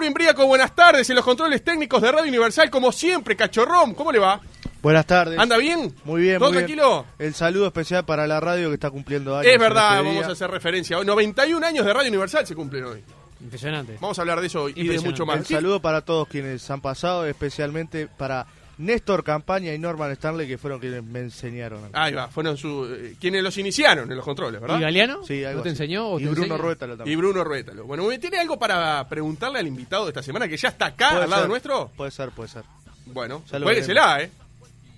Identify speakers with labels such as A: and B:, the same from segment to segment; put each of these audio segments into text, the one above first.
A: Mauro Imbriaco, buenas tardes. En los controles técnicos de Radio Universal, como siempre, Cachorrón, ¿cómo le va?
B: Buenas tardes.
A: ¿Anda bien?
B: Muy bien,
A: ¿Todo
B: muy bien.
A: tranquilo?
B: El saludo especial para la radio que está cumpliendo años.
A: Es verdad,
B: este
A: vamos a hacer referencia. Hoy 91 años de Radio Universal se cumplen hoy.
C: Impresionante.
A: Vamos a hablar de eso y de mucho más.
B: El saludo para todos quienes han pasado, especialmente para Néstor Campaña y Norman Stanley, que fueron quienes me enseñaron.
A: Ahí va, fueron su, eh, quienes los iniciaron en los controles, ¿verdad?
C: ¿Y Galeano?
B: Sí, algo
C: ¿No te
B: así.
C: enseñó? o
B: Y
C: te
B: Bruno? Ruétalo
A: Y
B: también.
A: Bruno Ruétalo. Bueno, ¿tiene algo para preguntarle al invitado de esta semana que ya está acá al lado
B: ser,
A: nuestro?
B: Puede ser, puede ser.
A: Bueno, jueguesela, ¿eh?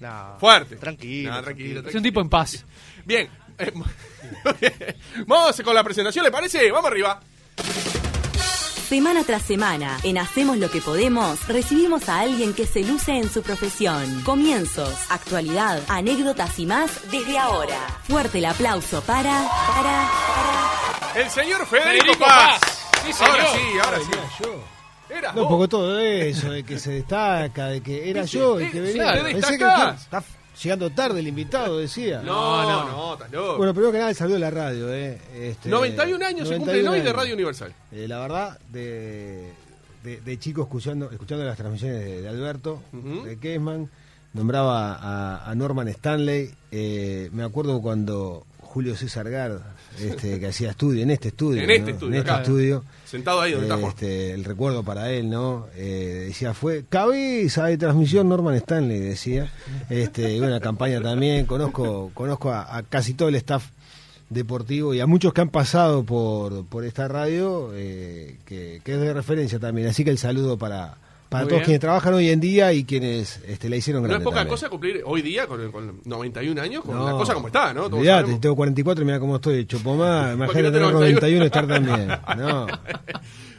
B: Nah,
A: Fuerte.
B: Tranquilo.
A: Nah, tranquilo,
C: Es un tipo en paz.
A: Bien. eh, Vamos con la presentación, ¿le parece? Vamos arriba.
D: Semana tras semana, en Hacemos lo que podemos, recibimos a alguien que se luce en su profesión. Comienzos, actualidad, anécdotas y más desde ahora. Fuerte el aplauso para, para, para.
A: El señor Federico, Paz.
C: Sí, señor.
A: ahora sí, ahora sí.
E: yo.
A: Era
E: No, porque todo eso, de que se destaca, de que era yo el que
A: sí,
E: venía.
A: te
E: Pensé que está llegando tarde el invitado, decía.
A: No, no,
C: No,
A: no, estás loco.
E: Bueno, primero que nada, saludo de la radio. Eh. Este,
A: 91 años se
E: 91
A: cumplen hoy de. Radio Universal.
E: Eh, la verdad, de, de, de chico escuchando, escuchando las transmisiones de, de Alberto, de Kesman, nombraba a, a Norman Stanley. eh, me acuerdo cuando Julio César Gard, este, que hacía estudio, en este estudio.
A: En este estudio,
E: En este
A: acá.
E: estudio.
A: Sentado ahí donde está.
E: Este, el recuerdo para él, ¿no? Eh, decía, fue cabeza de transmisión Norman Stanley, decía. Este, una campaña también. Conozco, conozco a, casi todo el staff deportivo y a muchos que han pasado por, por esta radio, eh, que es de referencia también. Así que el saludo para, para
C: Muy
E: todos
C: bien.
E: quienes trabajan hoy en día y quienes este, la hicieron
A: No
E: grande.
A: es poca
E: también.
A: cosa cumplir hoy día con, con 91 años, con
E: No,
A: la cosa como está, ¿no? Sabemos.
E: tengo 44 y mira cómo estoy hecho pomada. Imagínate tener
A: 91
E: 91 y estar también. No.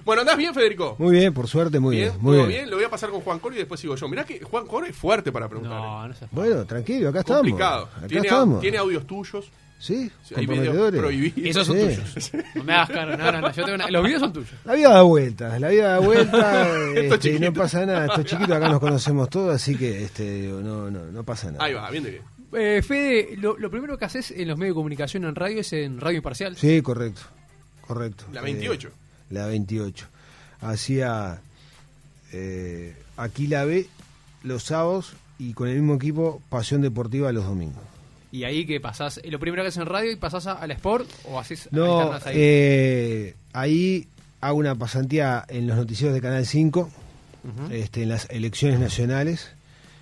A: Bueno, ¿andás bien, Federico?
E: Muy bien, por suerte, muy bien. muy
A: ¿Todo
E: bien.
A: bien? Lo voy a pasar con Juan Coro y después sigo yo. Mirá que Juan Coro es fuerte para preguntar. ¿eh?
C: No, no sé.
E: Bueno, tranquilo, acá estamos.
A: Complicado.
E: Acá
A: Tiene,
E: estamos.
A: tiene audios tuyos.
E: Sí,
A: Sí, Hay videos prohibidos.
C: Esos son
E: Sí.
C: tuyos. No me hagas caro. No, no, no. Yo tengo una- Los videos son tuyos.
E: La vida da vueltas, la vida da vueltas
A: Esto
E: este, y
A: chiquito.
E: no pasa nada. Estos chiquitos acá nos conocemos todos, así que este, no, no, no pasa nada.
A: Ahí va, bien de bien.
C: Eh, Fede, lo, lo primero que haces en los medios de comunicación en radio es en Radio Imparcial.
E: Sí, correcto, correcto.
A: La 28.
E: Eh, la 28. Hacía eh, aquí la B los sábados y con el mismo equipo Pasión Deportiva los domingos.
C: Y ahí que pasás, eh, lo primero que haces en radio y pasás a, al Sport o haces
E: No,
C: alternas ahí.
E: eh, ahí hago una pasantía en los noticieros de Canal 5,
C: Ujú.
E: este, en las elecciones nacionales.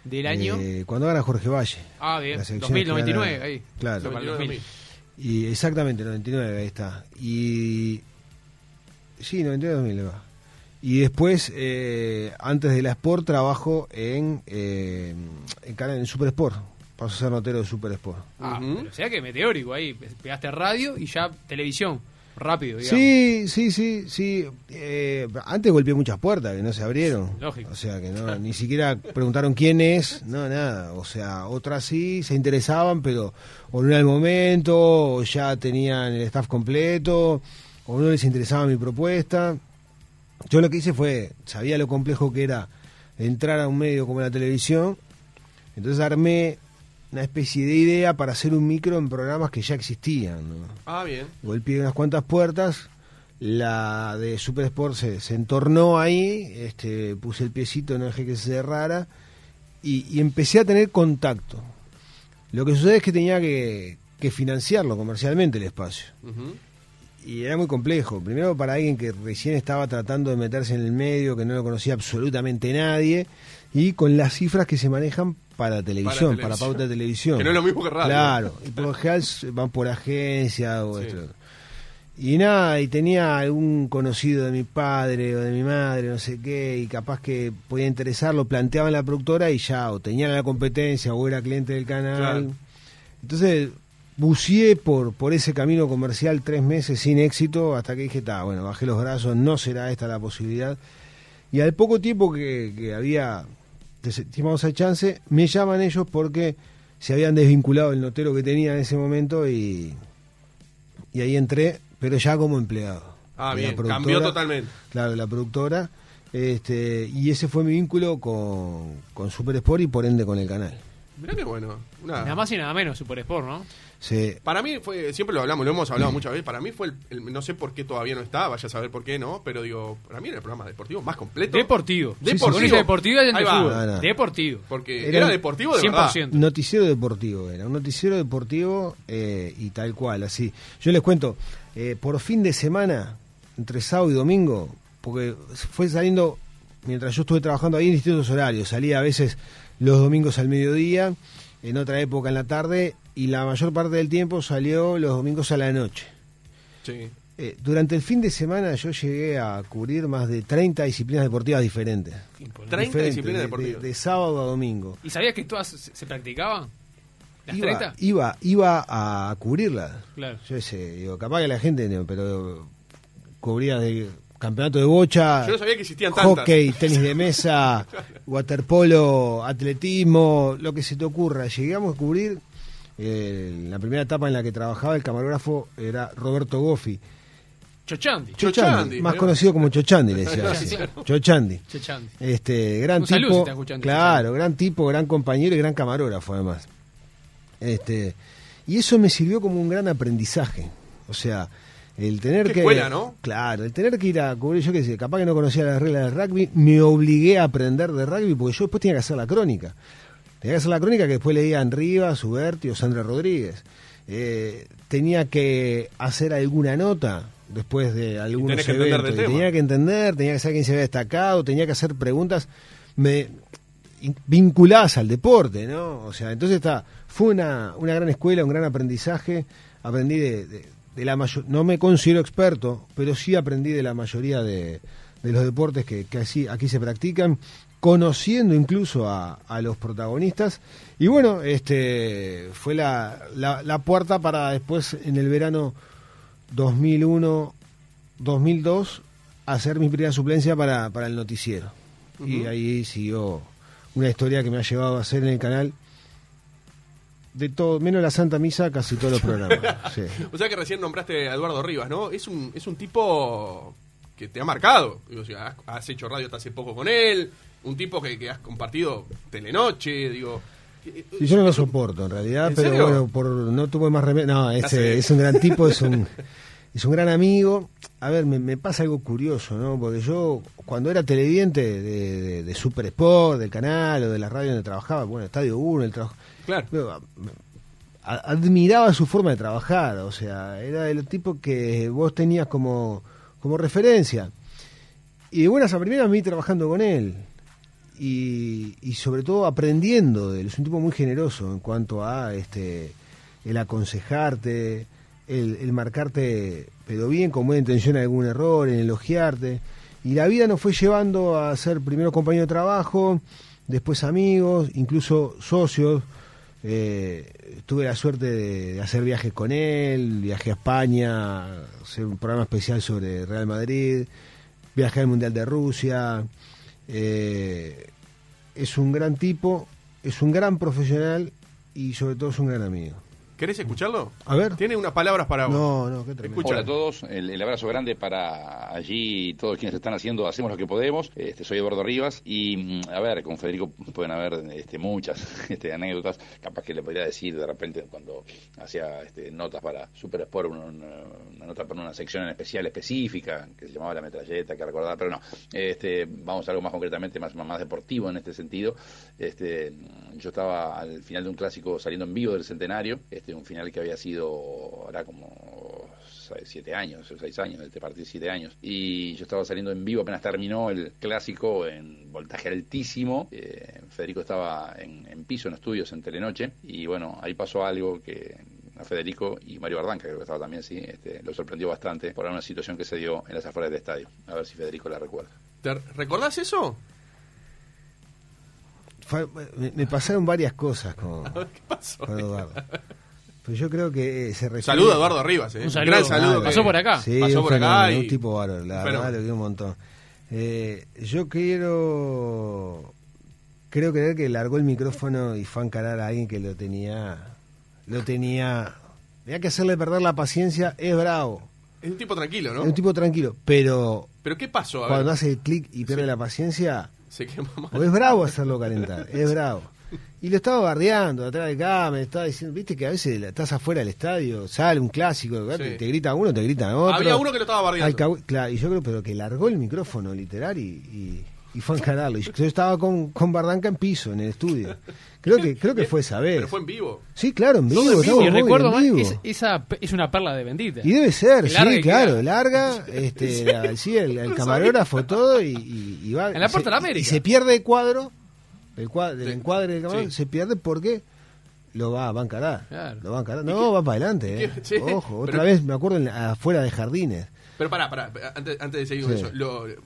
C: Del año.
E: Eh, cuando gana Jorge Valle.
C: ah, bien.
E: las elecciones
C: 2000,
E: que
C: 99,
E: gana-
C: ahí.
E: Claro.
C: Para el 2000.
E: Y exactamente, 99, ahí está. Y. Sí, 99 2000 le va. Y después, eh, antes de la Sport, trabajo en, eh, en, canal, en Super Sport. Paso a ser notero de Super Sport.
C: Ah, pero o sea que meteórico ahí. Pegaste radio y ya televisión. Rápido, digamos.
E: Sí, sí, sí, sí. Eh, antes golpeé muchas puertas que no se abrieron.
C: Lógico.
E: O sea, que no, ni siquiera preguntaron quién es, no, nada. O sea, otras sí se interesaban, pero o no era el momento, o ya tenían el staff completo, o no les interesaba mi propuesta. Yo lo que hice fue, sabía lo complejo que era entrar a un medio como la televisión, entonces armé una especie de idea para hacer un micro en programas que ya existían. ¿no?
A: Ah, bien.
E: golpeé unas cuantas puertas, la de Super Sport se, se entornó ahí, este, puse el piecito, no dejé que se cerrara y, y empecé a tener contacto. Lo que sucede es que tenía que, que financiarlo comercialmente el espacio. Y era muy complejo. Primero para alguien que recién estaba tratando de meterse en el medio, que no lo conocía absolutamente nadie, y con las cifras que se manejan para televisión, para,
A: televisión.
E: pauta de televisión.
A: Que no es lo mismo que radio.
E: Claro, y por lo general van por agencia o
A: Sí.
E: esto. Y nada, y tenía algún conocido de mi padre o de mi madre, no sé qué, y capaz que podía interesarlo, planteaba en la productora y ya, o tenían la competencia o era cliente del canal.
A: Claro.
E: Entonces, buceé por, por ese camino comercial tres meses sin éxito, hasta que dije, está, bueno, bajé los brazos, no será esta la posibilidad. Y al poco tiempo que, que había desestimado esa chance, me llaman ellos porque se habían desvinculado el notero que tenía en ese momento y, y ahí entré, pero ya como empleado.
A: Ah, bien. Cambió totalmente.
E: Claro, la productora. Este, y ese fue mi vínculo con, con Super Sport y por ende con el canal.
A: Mirá qué bueno. Una-
C: Nada más y nada menos, Super Sport, ¿no?
E: Sí.
A: Para mí fue, siempre lo hablamos, lo hemos hablado muchas veces, para mí fue el, el- no sé por qué todavía no está, vaya a saber por qué no, pero digo, para mí era el programa deportivo más completo.
C: Deportivo.
A: Deportivo.
C: Con ese deportivo y el
A: Ahí
C: de
A: va.
C: fútbol.
E: No, no.
C: Deportivo.
A: Porque
E: Era
A: era,
E: un-
A: deportivo de verdad.
C: 100%.
E: Noticiero deportivo era, un noticiero deportivo eh, y tal cual, así. Yo les cuento, eh, por fin de semana, entre sábado y domingo, porque fue saliendo, mientras yo estuve trabajando ahí en distintos horarios, salía a veces los domingos al mediodía, en otra época en la tarde, y la mayor parte del tiempo salió los domingos a la noche.
A: Sí.
E: Eh, durante el fin de semana yo llegué a cubrir más de 30 disciplinas deportivas diferentes.
A: 30
E: Diferentes,
A: disciplinas
E: de-
A: deportivas.
E: De, de sábado a domingo.
C: ¿Y sabías que todas se, se practicaban? ¿Las
E: Iba,
C: 30?
E: iba, iba a cubrirla.
C: Claro.
E: Yo sé, digo, capaz que la gente, no, pero cubría de campeonato de bocha,
A: Yo no sabía que existían tantas.
E: hockey, tenis de mesa, waterpolo, atletismo, lo que se te ocurra. Llegamos a cubrir, eh, la primera etapa en la que trabajaba el camarógrafo era Roberto Goffi.
C: Chochandi.
E: Chochandi,
A: Chochandi,
E: más conocido como Chochandi, le decía.
C: Sí,
E: así.
C: sí.
E: Chochandi.
C: Chochandi.
E: Este, gran
C: Un saludo si
E: tipo, claro, gran tipo, gran compañero y gran camarógrafo además. Este, y eso me sirvió como un gran aprendizaje. O sea, el tener
A: Qué
E: que
A: escuela, ¿no?
E: Claro, el tener que ir a cubrir, yo qué sé, capaz que no conocía las reglas del rugby, me obligué a aprender de rugby porque yo después tenía que hacer la crónica. Tenía que hacer la crónica que después leían Rivas, Uberti o Sandra Rodríguez. Eh, tenía que hacer alguna nota después de algunos
A: que
E: eventos. tenía que entender, tenía que saber quién se había destacado, tenía que hacer preguntas me, in- vinculadas al deporte, ¿no? O sea, entonces está, fue una, una gran escuela, un gran aprendizaje. Aprendí de, de- de la mayor, no me considero experto, pero sí aprendí de la mayoría de, de los deportes que, que así, aquí se practican, conociendo incluso a, a los protagonistas. Y bueno, este fue la, la, la puerta para después en el verano 2001, 2002, hacer mi primera suplencia para, para el noticiero. Y ahí siguió una historia que me ha llevado a hacer en el canal de todo, menos la Santa Misa, casi todos los programas. Sí.
A: O sea que recién nombraste a Eduardo Rivas, ¿no? Es un, es un tipo que te ha marcado. O sea, has, has hecho radio hasta hace poco con él, un tipo que, que has compartido Telenoche, digo. eh,
E: Sí, yo no lo soporto en realidad,
A: ¿En
E: pero
A: serio?
E: bueno, por no tuve más remedio. No, es, es un gran tipo, es un, es un gran amigo. A ver, me, me pasa algo curioso, ¿no? Porque yo, cuando era televidente de, de, de Super Sport, del canal o de la radio donde trabajaba, bueno, Estadio 1, el trabajo.
A: Claro.
E: Pero, a- admiraba su forma de trabajar, o sea, era de los tipos que vos tenías como, como referencia. Y de buenas a primeras me vi trabajando con él. Y, y sobre todo aprendiendo de él. Es un tipo muy generoso en cuanto a este el aconsejarte, el, el marcarte, pero bien, con buena intención algún error, en elogiarte. Y la vida nos fue llevando a ser primero compañero de trabajo, después amigos, incluso socios. Eh, tuve la suerte de, hacer viajes con él, viajé a España, hacer un programa especial sobre Real Madrid, viajé al Mundial de Rusia. Eh, es un gran tipo, es un gran profesional y sobre todo es un gran amigo.
A: ¿Querés escucharlo?
E: A ver.
A: Tiene unas palabras para vos.
E: No, no, qué tremendo.
A: Escucha.
F: Hola a todos, el, el abrazo grande para allí y todos quienes están haciendo, hacemos lo que podemos. Este, soy Eduardo Rivas y, mm, a ver, con Federico pueden haber este, muchas este, anécdotas. Capaz que le podría decir de repente cuando hacía este, notas para Super Sport, una, nota para una sección en especial específica que se llamaba La Metralleta, que recordar, pero no. Este, vamos a algo más concretamente, más, más deportivo en este sentido. Este, yo estaba al final de un clásico saliendo en vivo del centenario, este, un final que había sido ahora como siete años, o seis años, de este partido siete años. Y yo estaba saliendo en vivo apenas terminó el clásico en voltaje altísimo. Eh, Federico estaba en, en piso, en estudios, en Telenoche. Y bueno, ahí pasó algo que a Federico y Mario Bardán, que creo que estaba también, sí, este, lo sorprendió bastante por una situación que se dio en las afueras del estadio. A ver si Federico la recuerda.
A: ¿Te recordás eso?
E: Fue- me, me pasaron varias cosas con,
A: ¿Qué pasó?
E: con Eduardo. Pero yo creo que eh, se refiere...
A: Saludo a Eduardo Rivas, ¿eh?
C: Un saludo.
A: Gran saludo.
E: Claro.
A: que-
C: Pasó por acá.
E: Sí,
A: Pasó
E: un
A: por acá y-
E: un tipo bárbaro, la
A: Pero-
E: verdad, lo quiero un montón. Eh, yo quiero... Creo creer que largó el micrófono y fue a encarar a alguien que lo tenía... Lo tenía... Tenía que hacerle perder la paciencia, es bravo.
A: Es un tipo tranquilo, ¿no?
E: Es un tipo tranquilo, pero
A: ¿Pero qué pasó? A
E: cuando
A: ver,
E: hace el clic y pierde la paciencia,
A: se quema mal.
E: o es bravo hacerlo calentar, es bravo. Y lo estaba bardeando atrás de acá, me estaba diciendo, viste que a veces estás afuera del estadio, sale un clásico,
A: Sí.
E: te, te grita uno, te grita otro.
A: Había uno que lo estaba bardeando.
E: Claro, y yo creo pero que largó el micrófono literal y, y, y fue a encararlo. Y yo estaba con, con Bardanca en piso, en el estudio. Creo que creo que fue esa vez.
A: Pero fue en vivo.
E: Sí, claro, en vivo.
C: Y recuerdo
E: en vivo.
C: es, esa pe- es una perla de bendita.
E: Y debe ser, sí, claro,
C: queda.
E: larga, este, la- sí, el, el camarógrafo, todo, y, y- y va.
C: En la Puerta
E: se-
C: de la América.
E: Y se pierde el cuadro, el cuadro, del encuadre del
A: Sí.
E: se pierde porque lo va, va a encarar.
C: Claro.
E: Lo va a encarar. No, va para adelante, eh.
A: qué? Sí.
E: Ojo, otra
A: Pero-
E: vez me acuerdo en la- afuera de jardines.
A: Pero pará, pará, antes, antes de seguir con
E: Sí.
A: eso. Lo, eh,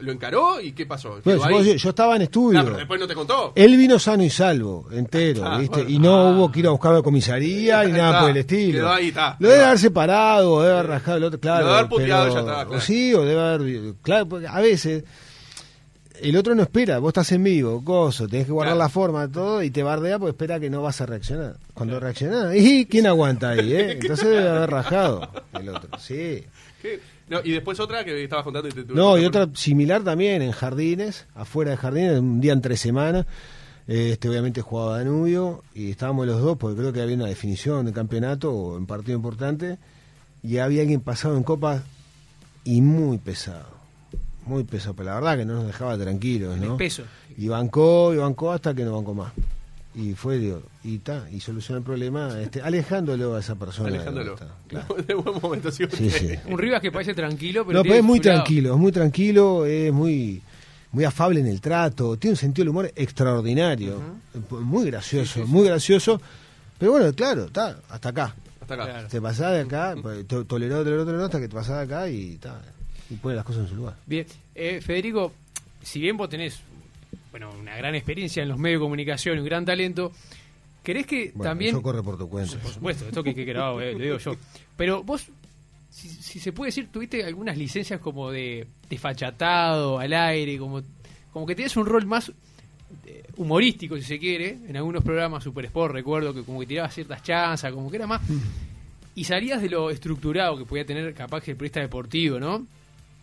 A: ¿Lo encaró y qué pasó? ¿Quedó
E: yo, estaba en estudio.
A: Ah, pero después no te contó.
E: Él vino sano y salvo, entero,
A: Ah,
E: ¿viste?
A: bueno.
E: y no
A: Ah.
E: hubo que ir a buscarlo a comisaría ni nada
A: está,
E: por el estilo.
A: quedó ahí, está.
E: Lo debe haber separado, debe haber rajado el otro, claro.
A: Lo debe haber puteado
E: pero-
A: ya está, claro.
E: o sí, o debe haber. Claro, porque a veces el otro no espera, vos estás en vivo, gozo, tenés que guardar
A: Claro.
E: la forma, todo, y te bardea porque espera que no vas a reaccionar. Cuando reaccionás, ¿y quién aguanta ahí, eh? Entonces debe haber rajado el otro, sí.
A: ¿Qué? No, y después otra que estabas contando y te
E: No, y otra similar también en jardines, afuera de jardines, un día entre semana. Este, obviamente jugaba Danubio y estábamos los dos porque creo que había una definición de campeonato o en partido importante y había alguien pasado en copa y muy pesado, muy pesado, pero la verdad que no nos dejaba tranquilos, ¿no?
C: peso.
E: Y bancó, y bancó hasta que no bancó más. Y fue, digo, y ta, y solucionó el problema este, alejándolo a esa persona.
A: Alejándolo.
E: Ta, claro.
A: De buen momento, sí.
E: Sí, sí.
C: Un Rivas que parece tranquilo, pero
E: No, pero es muy tranquilo, es muy tranquilo, es muy muy afable en el trato, tiene un sentido del humor extraordinario, muy gracioso, muy gracioso, pero bueno, claro, está hasta acá.
A: Hasta acá.
C: Claro.
E: Te pasás de acá, pues, to- toleró, toleró, toleró, hasta que te pasás de acá y ta, y pone las cosas en su lugar.
C: Bien, Eh, Federico, si bien vos tenés bueno, una gran experiencia en los medios de comunicación y un gran talento, ¿querés que
E: Bueno,
C: también...
E: eso corre por tu cuenta.
C: Por supuesto, esto que, que grabado, eh, lo digo yo. Pero vos, si, si se puede decir, tuviste algunas licencias como de, de fachatado al aire, como, como que tenías un rol más eh, humorístico, si se quiere, en algunos programas Super Sport, recuerdo que como que tirabas ciertas chanzas, como que era más... Y salías de lo estructurado que podía tener capaz que el periodista deportivo, ¿no?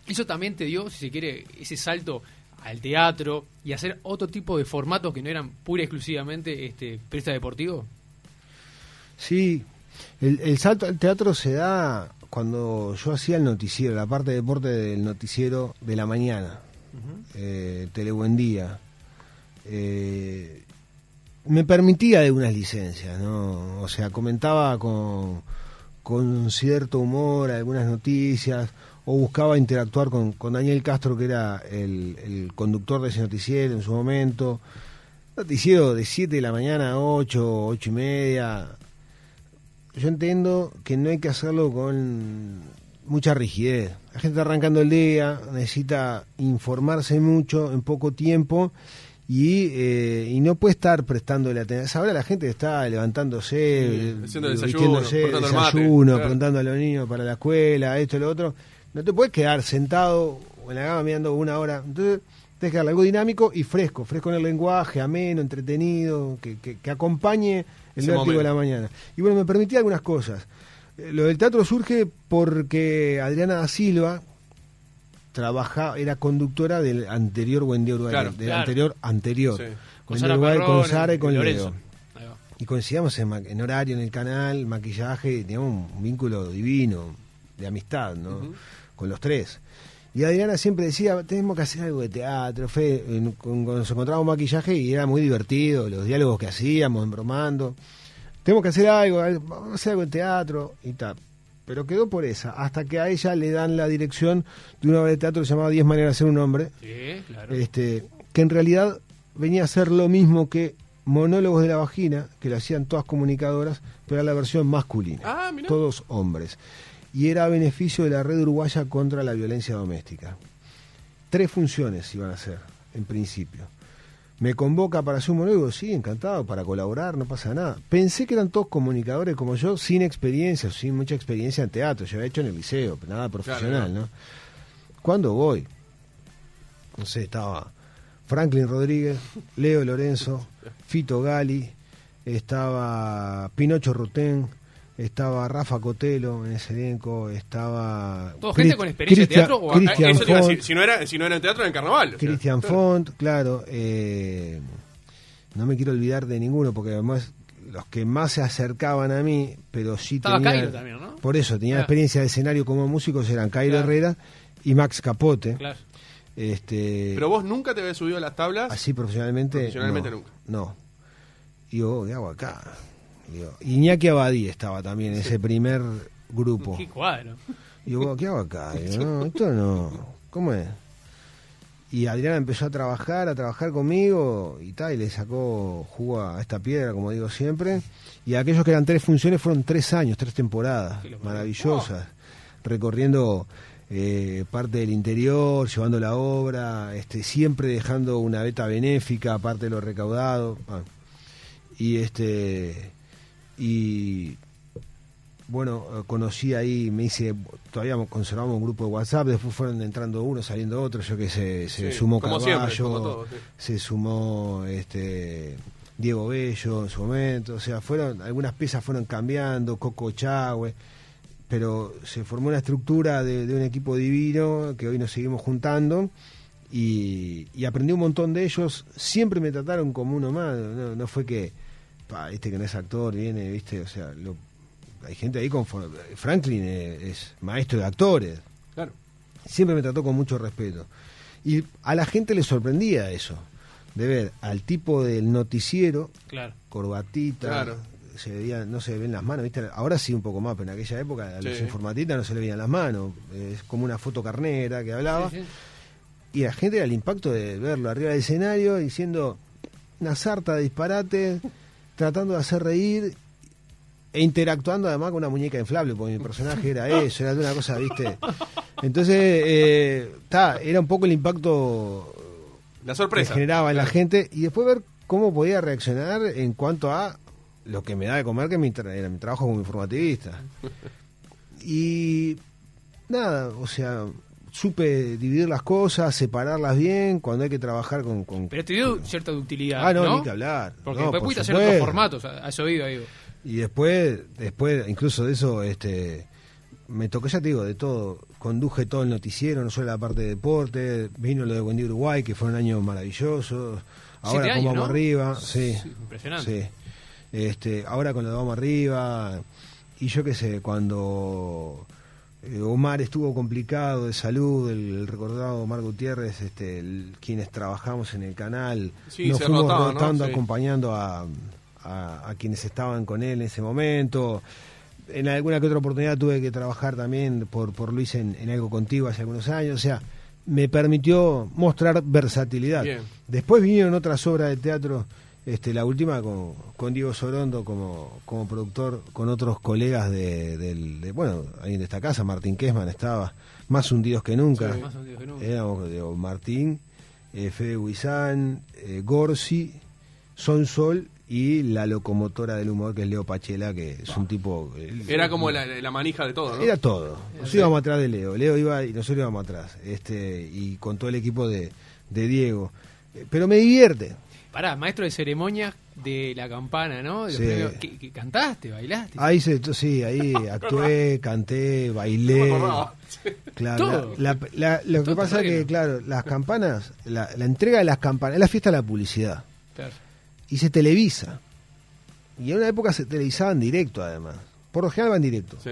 C: Eso también te dio, si se quiere, ese salto al teatro y hacer otro tipo de formatos que no eran pura y exclusivamente este, periodista deportivo.
E: Sí, el, el salto al teatro se da cuando yo hacía el noticiero, la parte de deporte del noticiero de la mañana, eh, Telebuendía. Eh, me permitía algunas licencias, ¿no? O sea, comentaba con, con cierto humor algunas noticias o buscaba interactuar con, con Daniel Castro, que era el, el conductor de ese noticiero en su momento. Noticiero de 7 de la mañana a 8, 8 y media. Yo entiendo que no hay que hacerlo con mucha rigidez. La gente está arrancando el día, necesita informarse mucho en poco tiempo y, eh, y no puede estar prestando la atención. Ahora la gente está levantándose,
A: Sí, haciendo
E: eh,
A: desayuno,
E: vistiéndose,
A: cortando el mate,
E: desayuno,
A: claro.
E: preguntando a los niños para la escuela, esto, lo otro. No te puedes quedar sentado o en la cama mirando una hora. Entonces, tienes que darle algo dinámico y fresco, fresco en el lenguaje, ameno, entretenido, que, que, que acompañe el
A: Ese
E: vértigo de la mañana. Y bueno, me permitía algunas cosas. Eh, Lo del teatro surge porque Adriana da Silva trabajaba, era conductora del anterior Buen Día Uruguay,
A: Claro,
E: del
C: claro.
E: anterior anterior.
A: Sí.
C: Con Sara
E: Uruguay, con Sara y con
C: Lorenzo.
E: Leo. Y coincidíamos en, en horario en el canal, maquillaje, teníamos un vínculo divino, de amistad, ¿no? Con los tres. Y Adriana siempre decía, tenemos que hacer algo de teatro, fe, en- con- cuando nos encontrábamos maquillaje y era muy divertido, los diálogos que hacíamos, embromando. Tenemos que hacer algo, al- vamos a hacer algo en teatro y tal. Pero quedó por esa, hasta que a ella le dan la dirección de una obra de teatro llamada Diez maneras de ser un hombre,
C: Sí, claro.
E: este, que en realidad venía a ser lo mismo que Monólogos de la Vagina, que lo hacían todas comunicadoras, pero era la versión masculina.
A: Ah, mirá.
E: Todos hombres. Y era a beneficio de la red uruguaya contra la violencia doméstica. Tres funciones iban a hacer, en principio. Me convoca para hacer un monólogo, sí, encantado, para colaborar, no pasa nada. Pensé que eran todos comunicadores como yo, sin experiencia, sin mucha experiencia en teatro. Yo había hecho en el liceo, pero nada profesional,
A: claro.
E: ¿no? ¿Cuándo voy? No sé, estaba Franklin Rodríguez, Leo Lorenzo, Fito Gali, estaba Pinocho Rutén, estaba Rafa Cotelo en ese elenco, estaba...
C: ¿Todo gente con experiencia de teatro o-
E: Cristian
A: Eso te iba a
E: Font,
A: decir, si no era, si no era en teatro, era en carnaval.
E: Cristian Font, claro. eh, no me quiero olvidar de ninguno, porque además los que más se acercaban a mí, pero sí
C: Estaba
E: tenían...
C: Cairo también, ¿no?
E: Por eso, tenía
C: Claro.
E: experiencia de escenario como músicos, eran Cairo
C: Claro.
E: Herrera y Max Capote.
C: Claro.
E: Este,
A: Pero vos nunca te habías subido a las tablas.
E: Así profesionalmente.
A: Profesionalmente
E: no,
A: nunca.
E: No. Digo, ¿qué hago acá? Digo, Iñaki Abadí estaba también en ese primer grupo.
C: Qué cuadro.
E: Digo, ¿qué hago acá? Digo, no, esto no. ¿Cómo es? Y Adriana empezó a trabajar, a trabajar conmigo y tal, y le sacó jugo a esta piedra, como digo siempre. Y aquellos que eran tres funciones fueron tres años, tres temporadas maravillosas, recorriendo eh, parte del interior, llevando la obra, este, siempre dejando una beta benéfica, aparte de lo recaudado. Ah. Y este y bueno, eh, conocí ahí, me hice, todavía conservamos un grupo de WhatsApp, después fueron entrando unos, saliendo otros, yo que se, se
A: Sí,
E: sumó
A: como
E: Carballo,
A: siempre, como todo, sí.
E: se sumó este Diego Bello en su momento, o sea, fueron, algunas piezas fueron cambiando, Coco Chagüe, pero se formó una estructura de, de un equipo divino que hoy nos seguimos juntando y, y aprendí un montón de ellos, siempre me trataron como uno más, no, no fue que, pa, este que no es actor, viene, viste, o sea, lo- hay gente ahí con Franklin es, es maestro de actores,
A: Claro.
E: siempre me trató con mucho respeto. Y a la gente le sorprendía eso, de ver al tipo del noticiero,
C: Claro.
E: corbatita,
A: Claro.
E: se veía, no se le ven las manos, ¿viste? ahora sí un poco más, pero en aquella época a los
A: Sí.
E: informatistas no se le veían las manos, es como una foto carnera que hablaba,
C: Sí, sí.
E: y la gente era el impacto de verlo arriba del escenario diciendo una sarta de disparates, tratando de hacer reír e interactuando además con una muñeca inflable, porque mi personaje era eso, era de una cosa, ¿viste? Entonces, eh, ta, era un poco el impacto
A: La
E: que
A: sorpresa.
E: generaba en la gente y después ver cómo podía reaccionar en cuanto a lo que me da de comer, que mi tra- era mi trabajo como informativista. Y nada, o sea, supe dividir las cosas, separarlas bien, cuando hay que trabajar con... con-
C: Pero te dio cierta utilidad.
E: ah, no,
C: no,
E: ni que hablar.
C: Porque
E: No,
C: después
E: por
C: pudiste hacer otros formatos. Has oído, digo.
E: Y después, después, incluso de eso, este me tocó, ya te digo, de todo. Conduje todo el noticiero, no solo la parte de deporte, vino lo de Buen Día Uruguay, que fue un año maravilloso. Ahora
C: años,
E: vamos
C: ¿no?
E: arriba, sí.
C: Sí, impresionante.
E: Sí. Este, ahora con lo de vamos arriba, y yo qué sé, cuando eh, Omar estuvo complicado de salud, el, el recordado Omar Gutiérrez, este, el- quienes trabajamos en el canal,
A: Sí,
E: nos fuimos acompañando a, a- a quienes estaban con él en ese momento. En alguna que otra oportunidad tuve que trabajar también por, por Luis en, en algo contigo hace algunos años, o sea, me permitió mostrar versatilidad.
A: Bien.
E: Después vinieron otras obras de teatro, este, la última con, con Diego Sorondo como, como productor, con otros colegas de, del, de- bueno, alguien de esta casa, Martín Kesman estaba, más hundidos que nunca.
C: Más hundidos que nunca.
E: Éramos digo, Martín, eh, Fede Huizán, eh, Gorsi, Son Sol y la locomotora del humor que es Leo Pachela, que es un tipo... él-
A: Era como la, la manija de todo, ¿no?
E: era todo. Nosotros íbamos atrás de Leo. Leo iba y nosotros íbamos atrás. Este, y con todo el equipo de, de Diego. Eh, Pero me divierte.
C: Pará, maestro de ceremonias de la campana, ¿no? De los
E: Sí.
C: premios. ¿Qué- qué cantaste? ¿Bailaste?
E: Ahí se, sí, ahí actué, canté, bailé. Claro,
C: Todo.
E: la- la- la- lo que pasa es que, claro, las campanas, la, la entrega de las campanas, es la fiesta de la publicidad.
C: Claro.
E: Y se televisa. Y en una época se televisaba en directo, además. Por lo general va en directo.
A: Sí.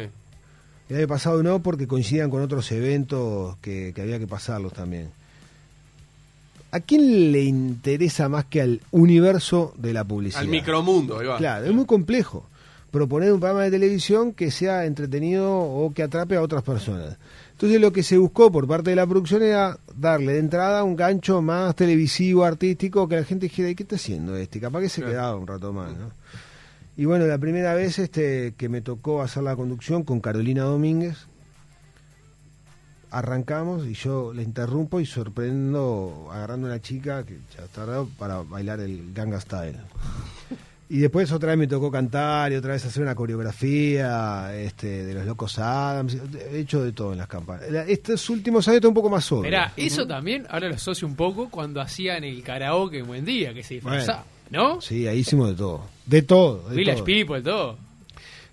E: El año pasado no, porque coincidían con otros eventos que, que había que pasarlos también. ¿A quién le interesa más que al universo de la publicidad?
A: Al micromundo, ahí va.
E: Claro, es muy complejo proponer un programa de televisión que sea entretenido o que atrape a otras personas. Entonces lo que se buscó por parte de la producción era darle de entrada un gancho más televisivo, artístico, que la gente dijera, ¿y qué está haciendo este? Capaz que se
A: Claro.
E: quedaba un rato más, ¿no? Y bueno, la primera vez este que me tocó hacer la conducción con Carolina Domínguez, arrancamos y yo le interrumpo y sorprendo agarrando a una chica que ya tardó para bailar el Ganga Style. Y después otra vez me tocó cantar y otra vez hacer una coreografía este, de los locos Adams. He hecho de todo en las campanas. La- Estos últimos años está un poco más sobre.
C: Esperá, eso también, ahora lo asocio un poco cuando hacían el karaoke en Buen Día, que se disfrazaba, ¿no?
E: Sí, ahí hicimos de todo. De todo. de
C: Village
E: todo.
C: People, todo.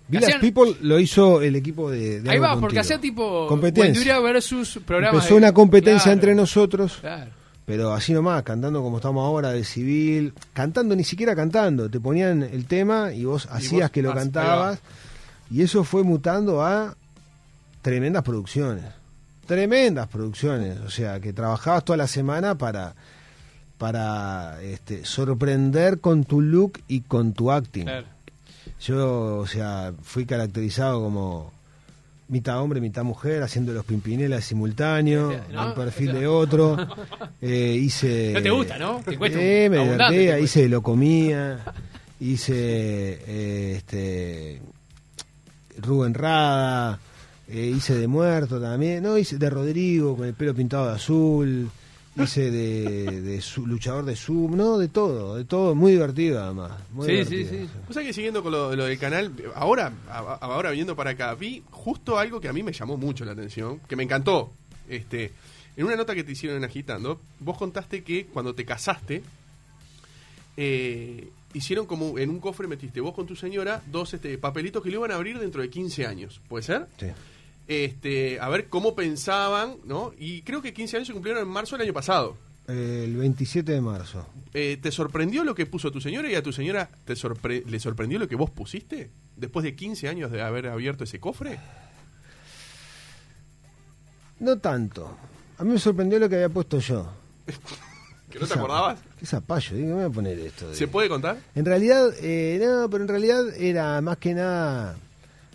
E: Village
C: Hacían-
E: People lo hizo el equipo de, de
C: Ahí va, porque hacía tipo
E: Competencia.
C: Versus programas
E: Empezó
C: de-
E: una competencia
C: Claro,
E: entre nosotros
C: Claro.
E: pero así nomás, cantando como estamos ahora de civil, cantando ni siquiera cantando, te ponían el tema y vos hacías
A: vos
E: que lo cantabas y eso fue mutando a tremendas producciones, tremendas producciones, o sea, que trabajabas toda la semana para para este, sorprender con tu look y con tu acting.
C: Claro.
E: Yo, o sea, fui caracterizado como mitad hombre, mitad mujer, haciendo los pimpinelas simultáneos,
C: ¿No?
E: un perfil de otro. Eh, hice.
C: No te gusta, ¿no? Te cuesta
E: Eh, me divertía, hice lo comía, hice eh, este Rubén Rada, eh, hice de muerto también, no, hice de Rodrigo con el pelo pintado de azul, hice de, de su- luchador de Zoom, no, de todo, de todo, muy divertido además. muy
C: Sí, sí,
E: divertido,
C: sí.
A: O sea que siguiendo con lo, lo del canal, ahora, a- ahora viniendo para acá, vi justo algo que a mí me llamó mucho la atención, que me encantó. Este, en una nota que te hicieron en Agitando, vos contaste que cuando te casaste, eh, hicieron como en un cofre metiste vos con tu señora dos este, papelitos que le iban a abrir dentro de 15 años. ¿Puede ser?
E: Sí.
A: Este, a ver cómo pensaban, ¿no? Y creo que 15 años se cumplieron en marzo del año pasado.
E: El 27 de marzo.
A: Eh, ¿Te sorprendió lo que puso tu señora y a tu señora te sorpre- le sorprendió lo que vos pusiste? Después de 15 años de haber abierto ese cofre.
E: No tanto. A mí me sorprendió lo que había puesto yo.
A: ¿Que no te acordabas?
E: Qué zapallo, digo, me voy a poner esto. de-
A: ¿Se puede contar?
E: En realidad, eh, no, pero en realidad era más que nada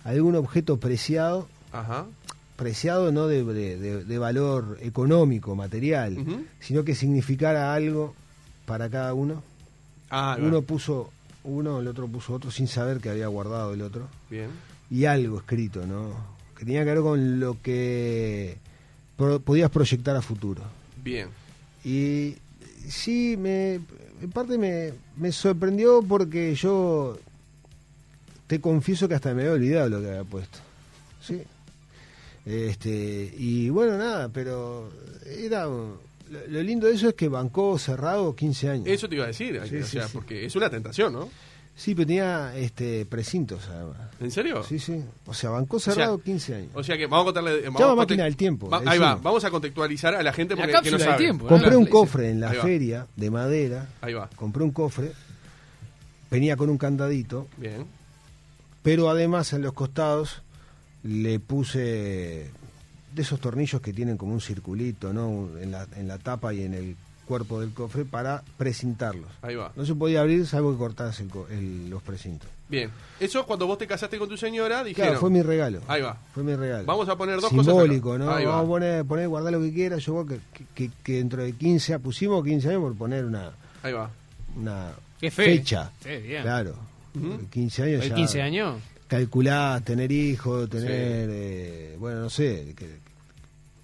E: algún objeto preciado,
A: Ajá.
E: preciado no de, de- valor económico, material, sino que significara algo para cada uno.
A: Ah, va.
E: Uno puso uno, el otro puso otro, sin saber que había guardado el otro.
A: Bien.
E: Y algo escrito, ¿no? Que tenía que ver con lo que pro- podías proyectar a futuro.
A: Bien.
E: Y sí, me, en parte me, me sorprendió porque yo te confieso que hasta me había olvidado lo que había puesto. Sí. Este, y bueno, nada, pero era. Lo, lo lindo de eso es que bancó cerrado 15 años.
A: Eso te iba a decir.
E: Sí,
A: o
E: sí,
A: sea,
E: sí.
A: porque es una tentación, ¿no?
E: Sí, pero tenía este, precintos además.
A: ¿En serio?
E: Sí, sí. O sea, bancó cerrado
A: sea,
E: 15 años.
A: O sea que vamos a contarle. vamos
E: Llama
A: a
E: máquina del tiempo,
A: Va- ahí va. Vamos a contextualizar a la gente
C: La
A: porque
C: cápsula
A: que no sabe.
C: tiempo.
E: Compré un cofre en la feria de madera.
A: Ahí va.
E: Compré un cofre. Venía con un candadito.
A: Bien.
E: pero además en los costados le puse de esos tornillos que tienen como un circulito ¿no? en, la, en la tapa y en el cuerpo del cofre para precintarlos.
A: Ahí va.
E: No se podía abrir salvo que cortase el co- el- los precintos.
A: Bien. Eso cuando vos te casaste con tu señora, dijeron.
E: Claro, fue mi regalo.
A: Ahí va.
E: Fue mi regalo.
A: Vamos a poner dos cosas
E: Simbólico,
A: acá.
E: ¿no?
A: Ahí va.
E: Vamos a poner, poner, guardar lo que quiera. Yo creo que, que, que dentro de 15, pusimos 15 años por poner una,
A: Ahí va.
E: una
C: Qué fe.
E: fecha.
C: Sí, bien.
E: Claro.
A: Ujú.
E: 15 años
C: ¿Hay
E: ya.
C: 15 años?
E: Calculás tener hijos, tener, eh, bueno, no sé, que-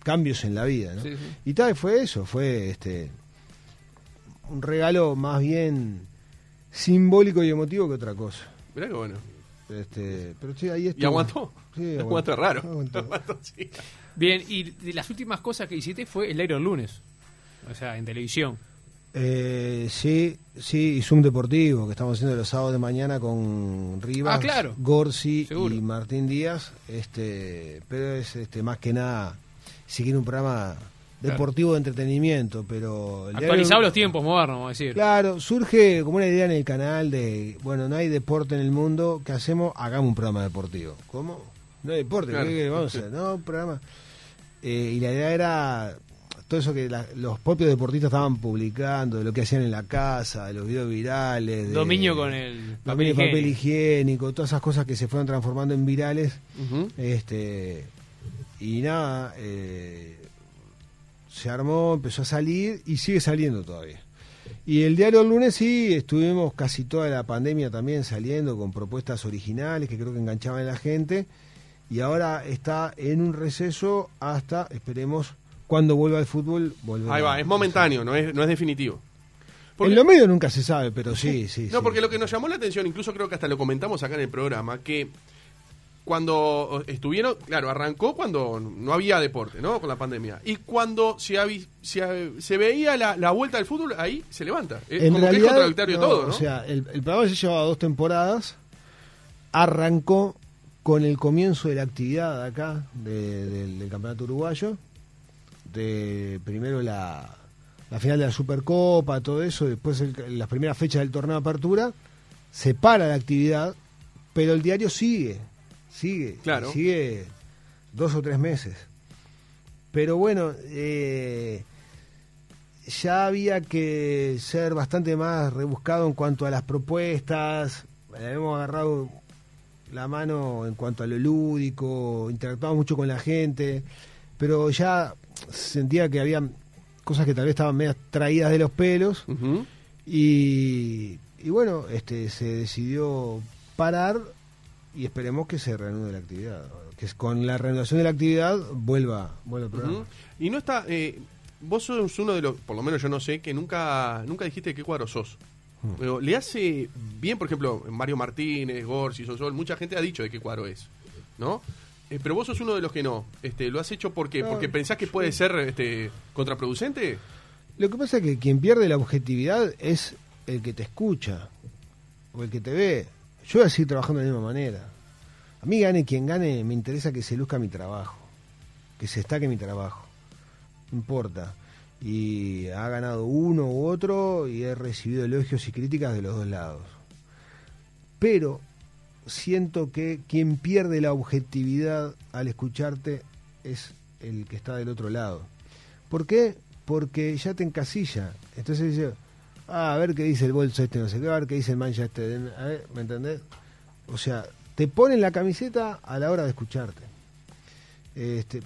E: cambios en la vida, ¿no?
C: Sí, sí.
E: Y tal, fue eso, fue este un regalo más bien simbólico y emotivo que otra cosa.
A: Mirá que bueno.
E: Este, pero sí, ahí
A: ¿Y
E: estuvo.
A: aguantó?
E: Sí,
A: aguantó raro.
E: aguantó.
A: Aguantó, sí.
C: Bien, y de las últimas cosas que hiciste fue el aire el lunes. O sea, en televisión.
E: Eh, sí, sí, y Zoom Deportivo, que estamos haciendo los sábados de mañana con Rivas,
C: Ah, claro.
E: Gorsi
C: Seguro.
E: y Martín Díaz, este, pero es este más que nada seguir un programa deportivo de entretenimiento, pero
C: Actualizado los tiempos modernos, vamos a decir.
E: Claro, surge como una idea en el canal de, bueno, no hay deporte en el mundo, ¿qué hacemos? Hagamos un programa deportivo. ¿Cómo? No hay deporte,
A: Claro.
E: ¿qué- qué vamos a hacer? No, un programa. Eh, y la idea era todo eso que la- los propios deportistas estaban publicando, de lo que hacían en la casa, de los videos virales. De,
C: Dominio con el
E: dominio
C: papel
E: papel
C: higiénico.
E: higiénico, todas esas cosas que se fueron transformando en virales. Este y nada, eh, se armó, empezó a salir y sigue saliendo todavía. Y el diario el lunes sí, estuvimos casi toda la pandemia también saliendo con propuestas originales que creo que enganchaban a la gente. Y ahora está en un receso hasta, esperemos, cuando vuelva el fútbol, volver
A: Ahí va. Es momentáneo, no es, no es definitivo. Porque-
E: En lo medio nunca se sabe, pero sí, sí.
A: No,
E: sí.
A: porque lo que nos llamó la atención, incluso creo que hasta lo comentamos acá en el programa, que cuando estuvieron, claro, arrancó cuando no había deporte, ¿no? Con la pandemia. Y cuando se, se, se veía la, la vuelta del fútbol, ahí se levanta. Es
E: en
A: como que es
E: realidad,
A: contradictorio
E: no,
A: todo, ¿no?
E: O sea, el, el programa se llevaba dos temporadas, arrancó con el comienzo de la actividad de acá, de- del, del campeonato uruguayo, de primero la, la final de la Supercopa, todo eso, después el- las primeras fechas del torneo de apertura, se para la actividad, pero el diario sigue, sigue,
A: Claro.
E: sigue dos o tres meses. Pero bueno, eh, ya había que ser bastante más rebuscado en cuanto a las propuestas, le hemos agarrado la mano en cuanto a lo lúdico, interactuamos mucho con la gente, pero ya sentía que había cosas que tal vez estaban medias traídas de los pelos y, y bueno, este se decidió parar y esperemos que se reanude la actividad, que con la reanudación de la actividad vuelva, vuelva el programa.
A: Y no está. eh, vos sos uno de los. Por lo menos yo no sé, que nunca nunca dijiste de qué cuadro sos.
E: Hmm.
A: Pero le hace bien, por ejemplo, Mario Martínez, Gorsi, Sonsol, mucha gente ha dicho de qué cuadro es. ¿No? Eh, pero vos sos uno de los que no. Este, ¿Lo has hecho porque,
E: No,
A: porque pensás que puede ser este, contraproducente?
E: Lo que pasa es que quien pierde la objetividad es el que te escucha o el que te ve. Yo voy a seguir trabajando de la misma manera. A mí gane quien gane, me interesa que se luzca mi trabajo, que se destaque mi trabajo. No importa. Y ha ganado uno u otro y he recibido elogios y críticas de los dos lados. Pero siento que quien pierde la objetividad al escucharte es el que está del otro lado. ¿Por qué? Porque ya te encasilla. Entonces dice, ah, a ver qué dice el bolso este, no sé qué, a ver qué dice el mancha este, a ver, ¿me entendés? O sea, te ponen la camiseta a la hora de escucharte. Este,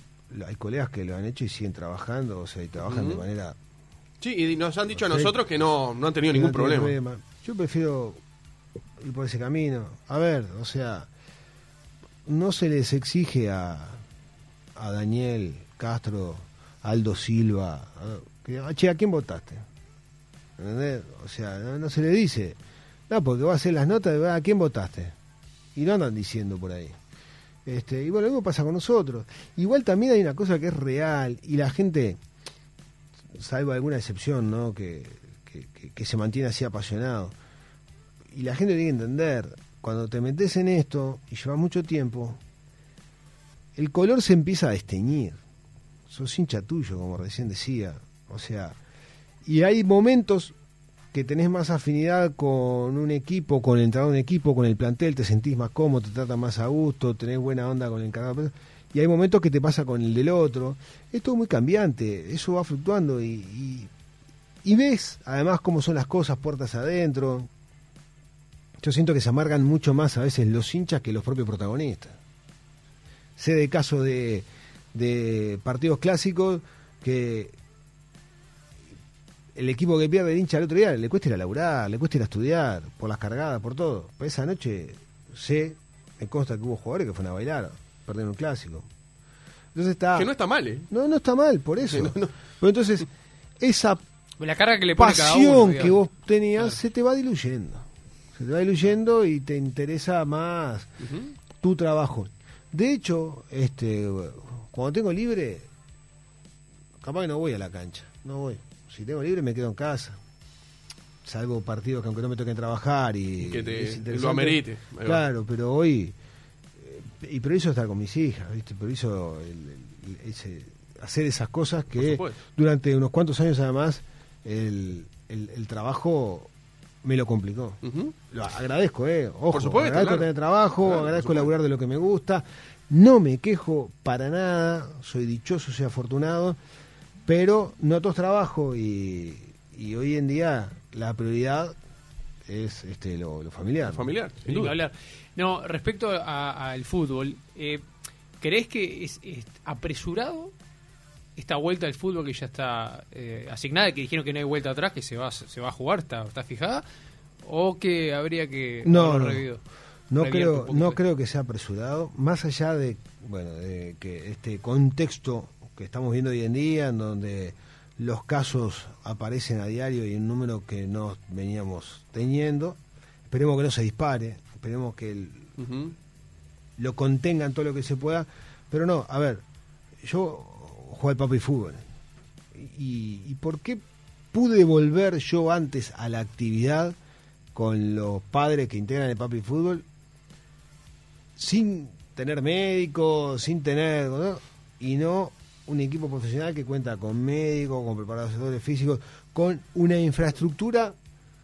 E: hay colegas que lo han hecho y siguen trabajando, o sea, y trabajan de manera
A: Sí, y nos han dicho a nosotros que no, no han tenido ningún
E: no
A: problema.
E: Yo prefiero ir por ese camino. A ver, o sea, no se les exige a, a Daniel Castro, Aldo Silva, que, "Ah, che, ¿a quién votaste? ¿Entendés? O sea, no, se le dice. No, porque va a hacer las notas de "Ah, ¿a quién votaste? Y no andan diciendo por ahí. Este, y bueno, mismo pasa con nosotros. Igual también hay una cosa que es real y la gente, salvo alguna excepción, ¿no? Que- que se mantiene así apasionado. Y la gente tiene que entender, cuando te metes en esto y llevas mucho tiempo, el color se empieza a desteñir. Sos hincha tuyo, como recién decía. O sea, y hay momentos que tenés más afinidad con un equipo, con el entrenador de un equipo, con el plantel, te sentís más cómodo, te tratan más a gusto, tenés buena onda con el encargado. Y hay momentos que te pasa con el del otro. Es todo muy cambiante, eso va fluctuando y, y, y ves además cómo son las cosas puertas adentro. Yo siento que se amargan mucho más a veces los hinchas que los propios protagonistas. Sé de casos de, de partidos clásicos que el equipo que pierde el hincha el otro día le cuesta ir a laburar, le cuesta ir a estudiar, por las cargadas, por todo. Esa noche sé, me consta que hubo jugadores que fueron a bailar, perdieron un clásico. Entonces está...
A: Que no está mal, ¿eh?
E: No, no está mal, por eso.
A: No, no.
E: Pero entonces, esa
C: La carga que le pone cada
E: pasión
C: uno.
E: que vos tenías
C: Claro.
E: se te va diluyendo. Se te va diluyendo y te interesa más tu trabajo. De hecho, este cuando tengo libre, capaz que no voy a la cancha. No voy. Si tengo libre me quedo en casa. Salvo partidos que aunque no me toquen trabajar y
A: Que te- lo amerite.
E: Claro, pero hoy eh, y priorizo estar con mis hijas, ¿viste? El- el- ese- hacer esas cosas
A: Por
E: que durante unos cuantos años además el- el trabajo me lo complicó. Lo agradezco, ¿eh? Ojo,
A: Por supuesto,
E: agradezco
A: claro.
E: tener trabajo,
A: Claro,
E: agradezco laburar de lo que me gusta. No me quejo para nada, soy dichoso, soy afortunado, pero no todos trabajo y, y hoy en día la prioridad es este lo, lo familiar.
A: Familiar, sin duda.
C: hablar. No, respecto a- al fútbol, eh, ¿crees que es, es apresurado esta vuelta al fútbol que ya está eh, asignada, que dijeron que no hay vuelta atrás, que se va, se va a jugar, está, está fijada? ¿O que habría que
E: No, no. No creo, no creo que sea apresurado, más allá de, bueno, de que este contexto que estamos viendo hoy en día, en donde los casos aparecen a diario y un número que no veníamos teniendo, esperemos que no se dispare, esperemos que el- lo contengan todo lo que se pueda, pero no, a ver, yo juego al papi fútbol, y, y ¿por qué pude volver yo antes a la actividad con los padres que integran el papi fútbol sin tener médico, sin tener, ¿no? y no un equipo profesional que cuenta con médicos, con preparadores físicos, con una infraestructura,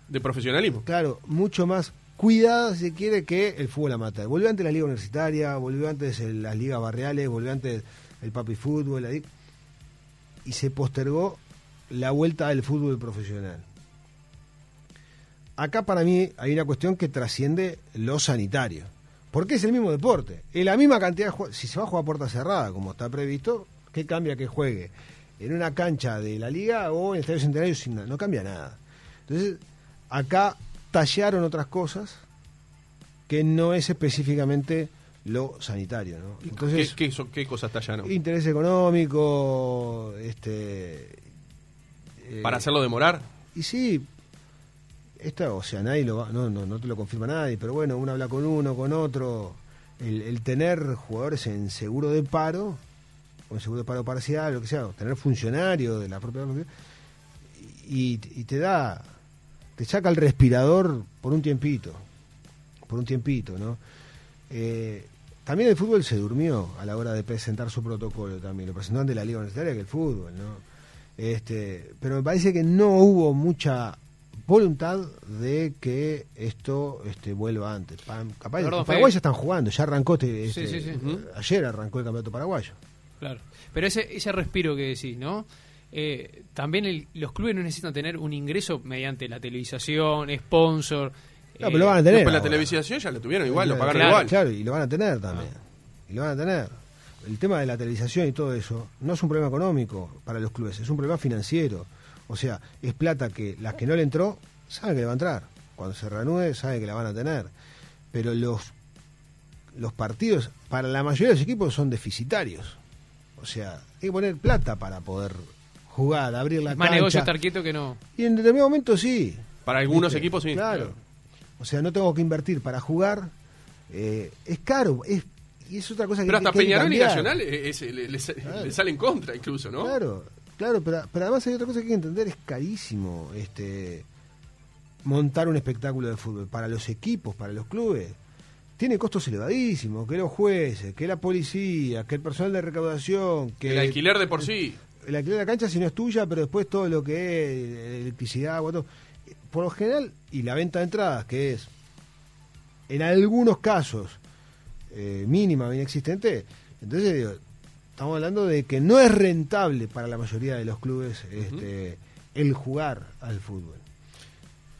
A: De profesionalismo.
E: claro, mucho más cuidada, si se quiere, que el fútbol amateur. Volvió antes la liga universitaria, volvió antes el- las ligas barriales, volvió antes el papi fútbol, la y se postergó la vuelta del fútbol profesional. Acá para mí hay una cuestión que trasciende lo sanitario. Porque es el mismo deporte. Es la misma cantidad de Si se va a jugar puerta cerrada, como está previsto, ¿qué cambia que juegue? ¿En una cancha de la liga o en el Estadio Centenario? Sin? No cambia nada. Entonces, acá tallaron otras cosas que no es específicamente lo sanitario. ¿no? Entonces,
A: ¿Qué, qué, so- qué cosas tallaron?
E: interés económico, este... eh,
A: Para hacerlo demorar.
E: y sí, esto, o sea, nadie lo va- no, no, no te lo confirma nadie, pero bueno, uno habla con uno, con otro. El, el tener jugadores en seguro de paro, o en seguro de paro parcial, lo que sea, o tener funcionarios de la propia. Y, y te da. te saca el respirador por un tiempito. Por un tiempito, ¿no? Eh, también el fútbol se durmió a la hora de presentar su protocolo también. Lo presentó ante la Liga Universitaria que el fútbol, ¿no? Este, pero me parece que no hubo mucha voluntad de que esto este, vuelva antes. Pa- Capaz,
C: Perdón,
E: en Paraguay
C: Fede.
E: ya están jugando, ya arrancó este,
C: Sí,
E: este-
C: sí, sí.
A: Ujú.
E: ayer arrancó el campeonato paraguayo.
C: Claro. Pero ese, ese respiro que decís, ¿no? Eh, también el- los clubes no necesitan tener un ingreso mediante la televisación, sponsor.
E: No, pero lo van a tener.
A: Después la
E: ahora.
A: televisión ya lo tuvieron igual, lo pagaron
C: Claro,
A: igual.
E: Claro, y lo van a tener también. Y lo van a tener. El tema de la televisación y todo eso no es un problema económico para los clubes, es un problema financiero. O sea, es plata que las que no le entró, saben que le va a entrar. Cuando se reanude, saben que la van a tener. Pero los, los partidos, para la mayoría de los equipos, son deficitarios. O sea, hay que poner plata para poder jugar, abrir la
C: es más
E: cancha.
C: negocio estar quieto que no.
E: Y en determinado momento sí.
A: Para algunos
E: ¿Viste?
A: equipos sí.
E: Claro. O sea, no tengo que invertir para jugar. eh, es caro. Es, y es otra cosa que
A: Pero hasta
E: que
A: Peñarol y. Nacional eh, es- le, le- le sale en contra incluso, ¿no?
E: Claro, claro, pero, pero además hay otra cosa que hay que entender. Es carísimo este montar un espectáculo de fútbol. Para los equipos, para los clubes. Tiene costos elevadísimos. Que los jueces, que la policía, que el personal de recaudación, que
A: El alquiler de por sí.
E: el alquiler de la cancha si no es tuya, pero después todo lo que es electricidad, agua, todo. Por lo general, y la venta de entradas, que es en algunos casos eh, mínima o inexistente, entonces digo, estamos hablando de que no es rentable para la mayoría de los clubes este, el jugar al fútbol.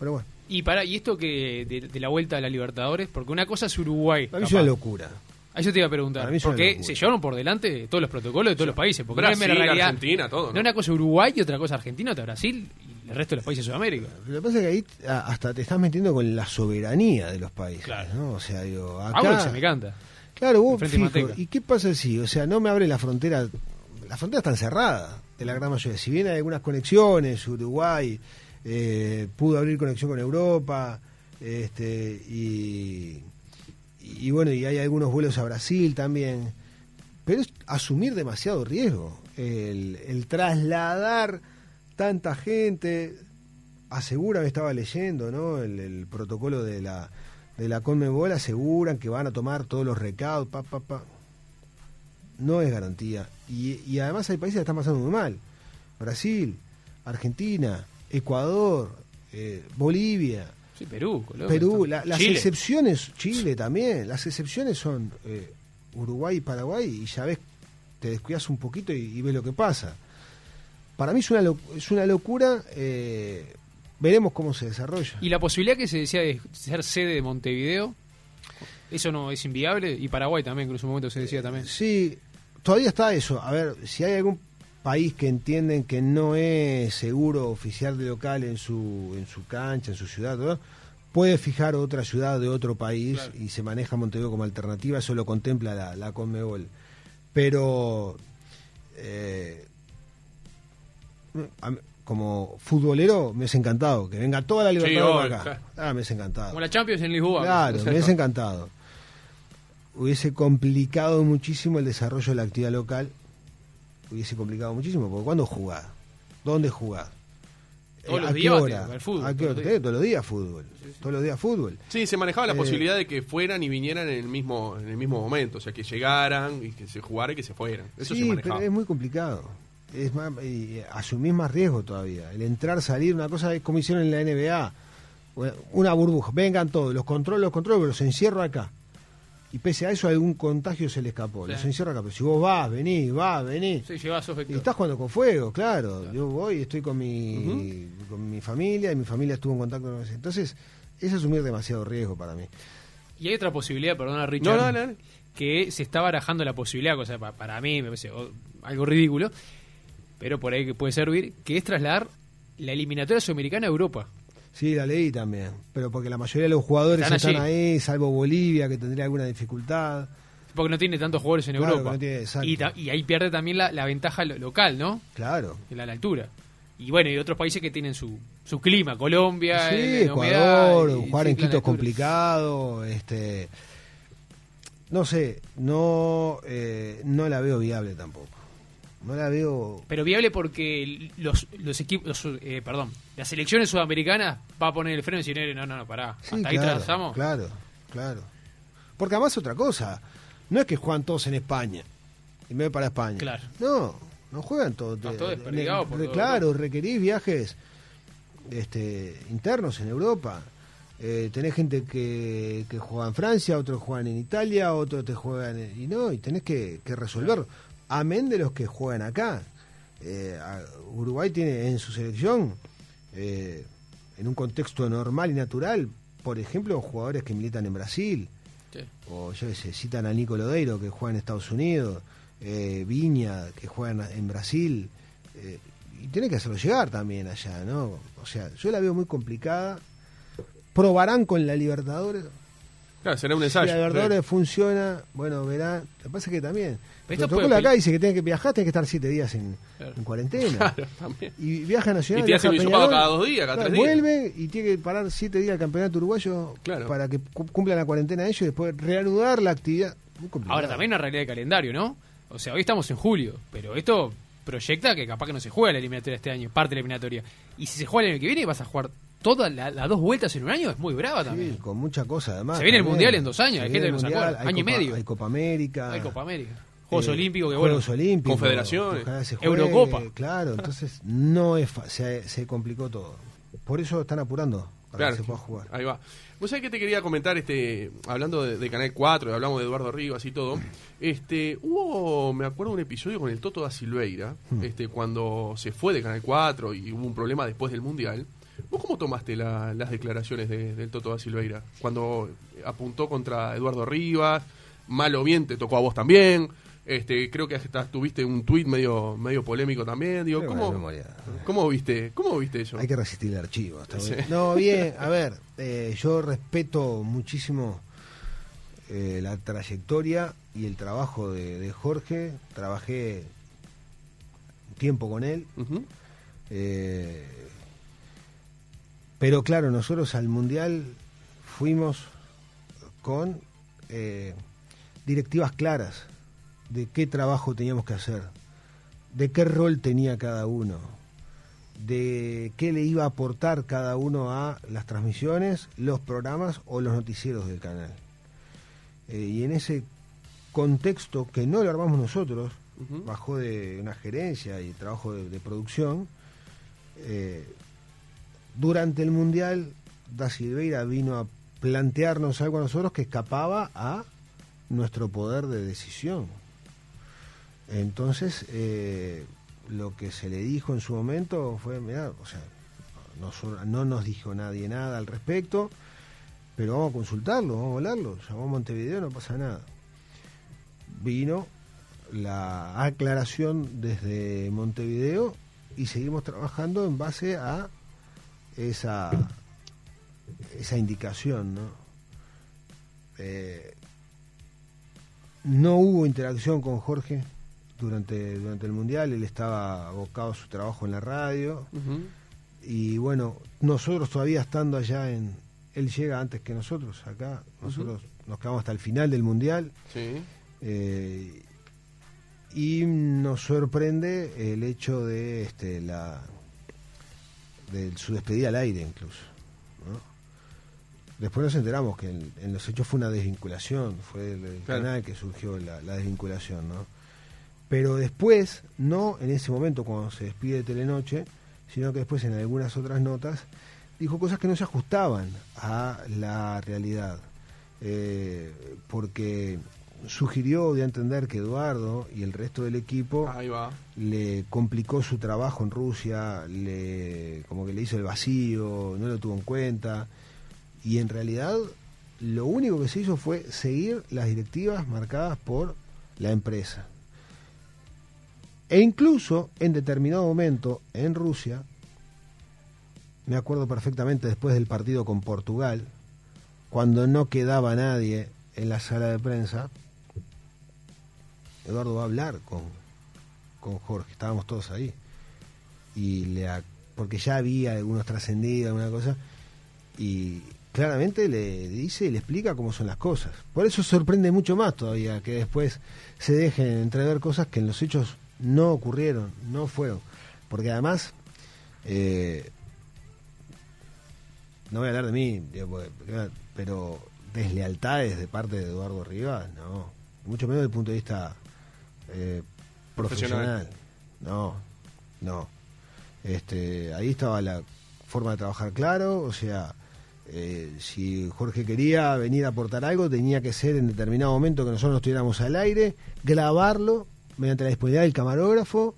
E: Pero bueno,
C: Y para y esto que de, de la vuelta a la Libertadores, porque una cosa es Uruguay.
E: para mí es una locura.
C: Ah, yo te iba a preguntar, porque se llevaron por delante todos los protocolos de todos los países, porque no es
A: Brasil,
C: realidad.
A: Argentina, todo, ¿no?
C: No una cosa Uruguay y otra cosa Argentina, otra Brasil y el resto de los países de Sudamérica.
E: Lo que pasa es que ahí ah, hasta te estás metiendo con la soberanía de los países.
C: Claro.
E: ¿no? O sea, digo, acá,
C: se me canta.
E: Claro, vos fijo. ¿y qué pasa si, o sea, no me abre la frontera? La frontera está cerrada de la gran mayoría. Si bien hay algunas conexiones, Uruguay eh, pudo abrir conexión con Europa, este, y, y bueno, y hay algunos vuelos a Brasil también. Pero es asumir demasiado riesgo. El, el trasladar tanta gente, asegura, me estaba leyendo, ¿no? El, el protocolo de la de la Conmebol aseguran que van a tomar todos los recaudos, pa, pa, pa. No es garantía. Y, y además hay países que están pasando muy mal. Brasil, Argentina, Ecuador, eh, Bolivia,
C: Sí, Perú, Colombia.
E: Perú. La- las
C: Chile.
E: excepciones, Chile también, las excepciones son eh, Uruguay y Paraguay y ya ves, te descuidas un poquito y, y ves lo que pasa. Para mí es una, es una locura, eh, veremos cómo se desarrolla.
C: Y la posibilidad que se decía de ser sede de Montevideo, eso no es inviable. Y Paraguay también, que en su momento se decía también.
E: Sí, todavía está eso. A ver, si hay algún país que entienden que no es seguro oficial de local en su, en su cancha, en su ciudad, puede fijar otra ciudad de otro país y se maneja Montevideo como alternativa, eso lo contempla la, la Conmebol. Pero eh, como futbolero me es encantado que venga toda la libertad
A: obvio,
E: acá.
A: claro.
E: Ah, me es encantado.
C: Como la Champions en Lisboa.
E: Claro, me hubiese encantado. Hubiese complicado muchísimo el desarrollo de la actividad local. Hubiese complicado muchísimo, porque ¿cuándo jugás? ¿Dónde jugás?
C: Todos los
E: ¿a qué
C: días todos los días.
E: Fútbol. Todos los días fútbol.
A: Sí, se manejaba la
E: Eh,
A: posibilidad de que fueran y vinieran en el mismo en el mismo momento, o sea, que llegaran y que se jugara y que se fueran. Eso se
E: sí,
A: manejaba.
E: pero es muy complicado. Es más, y asumís más riesgo todavía. El entrar, salir, una cosa es como hicieron en la NBA. Una burbuja. Vengan todos, los controlo, los controlo, pero los encierro acá. Y pese a eso, algún contagio se le escapó.
C: Sí.
E: Los encierro acá. Pero si vos vas, venís, vas, venís.
C: Sí, llevas sos
E: Y
C: vector.
E: estás jugando con fuego, claro. Yo voy, estoy con mi, con mi familia y mi familia estuvo en contacto con. Entonces, es asumir demasiado riesgo para mí.
C: Y hay otra posibilidad, perdona Richard,
A: No,
C: que se está barajando la posibilidad, cosa pa- para mí me parece algo ridículo, pero por ahí que puede servir, que es trasladar la eliminatoria sudamericana a Europa.
E: Sí, la leí también. Pero porque la mayoría de los jugadores
C: Están
E: ahí, salvo Bolivia, que tendría alguna dificultad.
C: Porque no tiene tantos jugadores en
E: Claro,
C: Europa.
E: no tiene-
C: y, ahí pierde también la, la ventaja lo- local, ¿no?
E: Claro.
C: La, la altura. Y bueno, y otros países que tienen su, su clima, Colombia,
E: Sí,
C: el-
E: Ecuador, jugar en Quito es complicado. Este, no sé, no, eh, no la veo viable tampoco. No la veo.
C: Pero viable porque los, los equipos, eh, perdón, las selecciones sudamericanas va a poner el freno y decir, "Eh, no, no, no, pará,
E: Sí,
C: hasta ahí
E: claro,
C: transamos.
E: Claro, claro. Porque además otra cosa, no es que juegan todos en España y me voy para España.
C: Claro.
E: No, no juegan todos.
C: Por
E: re-
C: todo
E: Claro, requerís viajes este, internos en Europa. Eh, tenés gente que, que juega en Francia, otros juegan en Italia, otros te juegan en, y no, y tenés que, que resolver. Amén de los que juegan acá. Eh, Uruguay tiene en su selección, eh, en un contexto normal y natural, por ejemplo, jugadores que militan en Brasil,
C: Sí.
E: o yo qué sé, citan a Nico Lodeiro que juega en Estados Unidos, eh, Viña que juega en, en Brasil, eh, y tiene que hacerlo llegar también allá, ¿no? O sea, yo la veo muy complicada. Probarán con la Libertadores.
A: Claro, será un
E: Si
A: ensayo.
E: la Libertadores funciona, bueno, verán. Lo que pasa es que también.
C: Pero
E: El protocolo
C: puede-
E: acá dice que tiene que viajar, tiene que estar siete días en,
C: Claro.
E: en cuarentena.
A: Claro, también.
E: Y viaja Nacional.
A: Y te hacen
E: Peñarol,
A: cada dos días, cada tres días.
E: Vuelve y tiene que parar siete días el campeonato uruguayo
A: Claro.
E: para que cu- cumplan la cuarentena ellos y después reanudar la actividad. Muy.
C: Ahora también una realidad de calendario, ¿no? O sea, hoy estamos en julio, pero esto proyecta que capaz que no se juega la eliminatoria este año, parte de la eliminatoria. Y si se juega el año que viene, vas a jugar todas la- las dos vueltas en un año, es muy brava
E: Sí,
C: también.
E: con mucha cosa además.
C: Se viene el. Mundial en dos años, hay gente que acuerda,
E: hay
C: año y medio.
E: Hay Copa América.
C: Hay Copa América, Juegos
E: eh,
C: Olímpicos, que bueno,
E: Juegos Olímpicos.
A: Confederaciones.
C: Eurocopa.
E: Claro, entonces no es se, se complicó todo. Por eso están apurando para
A: Claro,
E: que se pueda jugar.
A: ahí va. Vos sabés que te quería comentar, este, hablando de, de Canal 4, y hablamos de Eduardo Rivas y todo, este, hubo, me acuerdo, un episodio con el Toto da Silveira,
E: Hmm.
A: este, cuando se fue de Canal 4 y hubo un problema después del Mundial. ¿Vos cómo tomaste la- las declaraciones de- del Toto da Silveira? Cuando apuntó contra Eduardo Rivas, mal o bien te tocó a vos también, este, creo que hasta tuviste un tuit medio, medio polémico también, digo,
E: Pero
A: ¿cómo,
E: buena memoria.
A: ¿cómo viste, cómo viste eso?
E: Hay que resistir el archivo.
A: Sí.
E: bien. No, bien, a ver, eh, yo respeto muchísimo eh, la trayectoria y el trabajo de, de Jorge. Trabajé un tiempo con él. Eh, pero claro, nosotros al Mundial fuimos con eh, directivas claras de qué trabajo teníamos que hacer, de qué rol tenía cada uno, de qué le iba a aportar cada uno a las transmisiones, los programas o los noticieros del canal. Eh, y en ese contexto que no lo armamos nosotros,
A: Ujú.
E: bajo de una gerencia y trabajo de, de producción, eh, durante el Mundial, Da Silveira vino a plantearnos algo a nosotros que escapaba a nuestro poder de decisión. Entonces, eh, lo que se le dijo en su momento fue, mirá, o sea, no, no nos dijo nadie nada al respecto, pero vamos a consultarlo, vamos a hablarlo, llamó a Montevideo, no pasa nada. Vino la aclaración desde Montevideo y seguimos trabajando en base a esa esa indicación, ¿no? Eh, no hubo interacción con Jorge durante, durante el Mundial, él estaba abocado a su trabajo en la radio y bueno, nosotros todavía estando allá en... Él llega antes que nosotros acá, nosotros nos quedamos hasta el final del Mundial
A: Sí.
E: eh, y nos sorprende el hecho de este, la, de su despedida al aire incluso. ¿no? Después nos enteramos que en, en los hechos fue una desvinculación, fue el, el
A: Claro.
E: canal que surgió la, la desvinculación, ¿no? Pero después, no en ese momento cuando se despide de Telenoche, sino que después en algunas otras notas dijo cosas que no se ajustaban a la realidad. Eh, porque sugirió de entender que Eduardo y el resto del equipo
A: Ahí va.
E: le complicó su trabajo en Rusia, le, como que le hizo el vacío, no lo tuvo en cuenta. Y en realidad lo único que se hizo fue seguir las directivas marcadas por la empresa. E incluso en determinado momento en Rusia, me acuerdo perfectamente después del partido con Portugal, cuando no quedaba nadie en la sala de prensa, Eduardo va a hablar con, con Jorge, estábamos todos ahí. Y le porque ya había algunos trascendidos, alguna cosa, y claramente le dice y le explica cómo son las cosas. Por eso sorprende mucho más todavía que después se dejen entrever cosas que en los hechos no ocurrieron, no fueron. Porque además, eh, no voy a hablar de mí, pero deslealtades de parte de Eduardo Rivas, no. Mucho menos desde el punto de vista eh, profesional.
A: Profesional.
E: No, no. Este, ahí estaba la forma de trabajar claro, o sea, eh, si Jorge quería venir a aportar algo, tenía que ser en determinado momento que nosotros no estuviéramos al aire, grabarlo mediante la disponibilidad del camarógrafo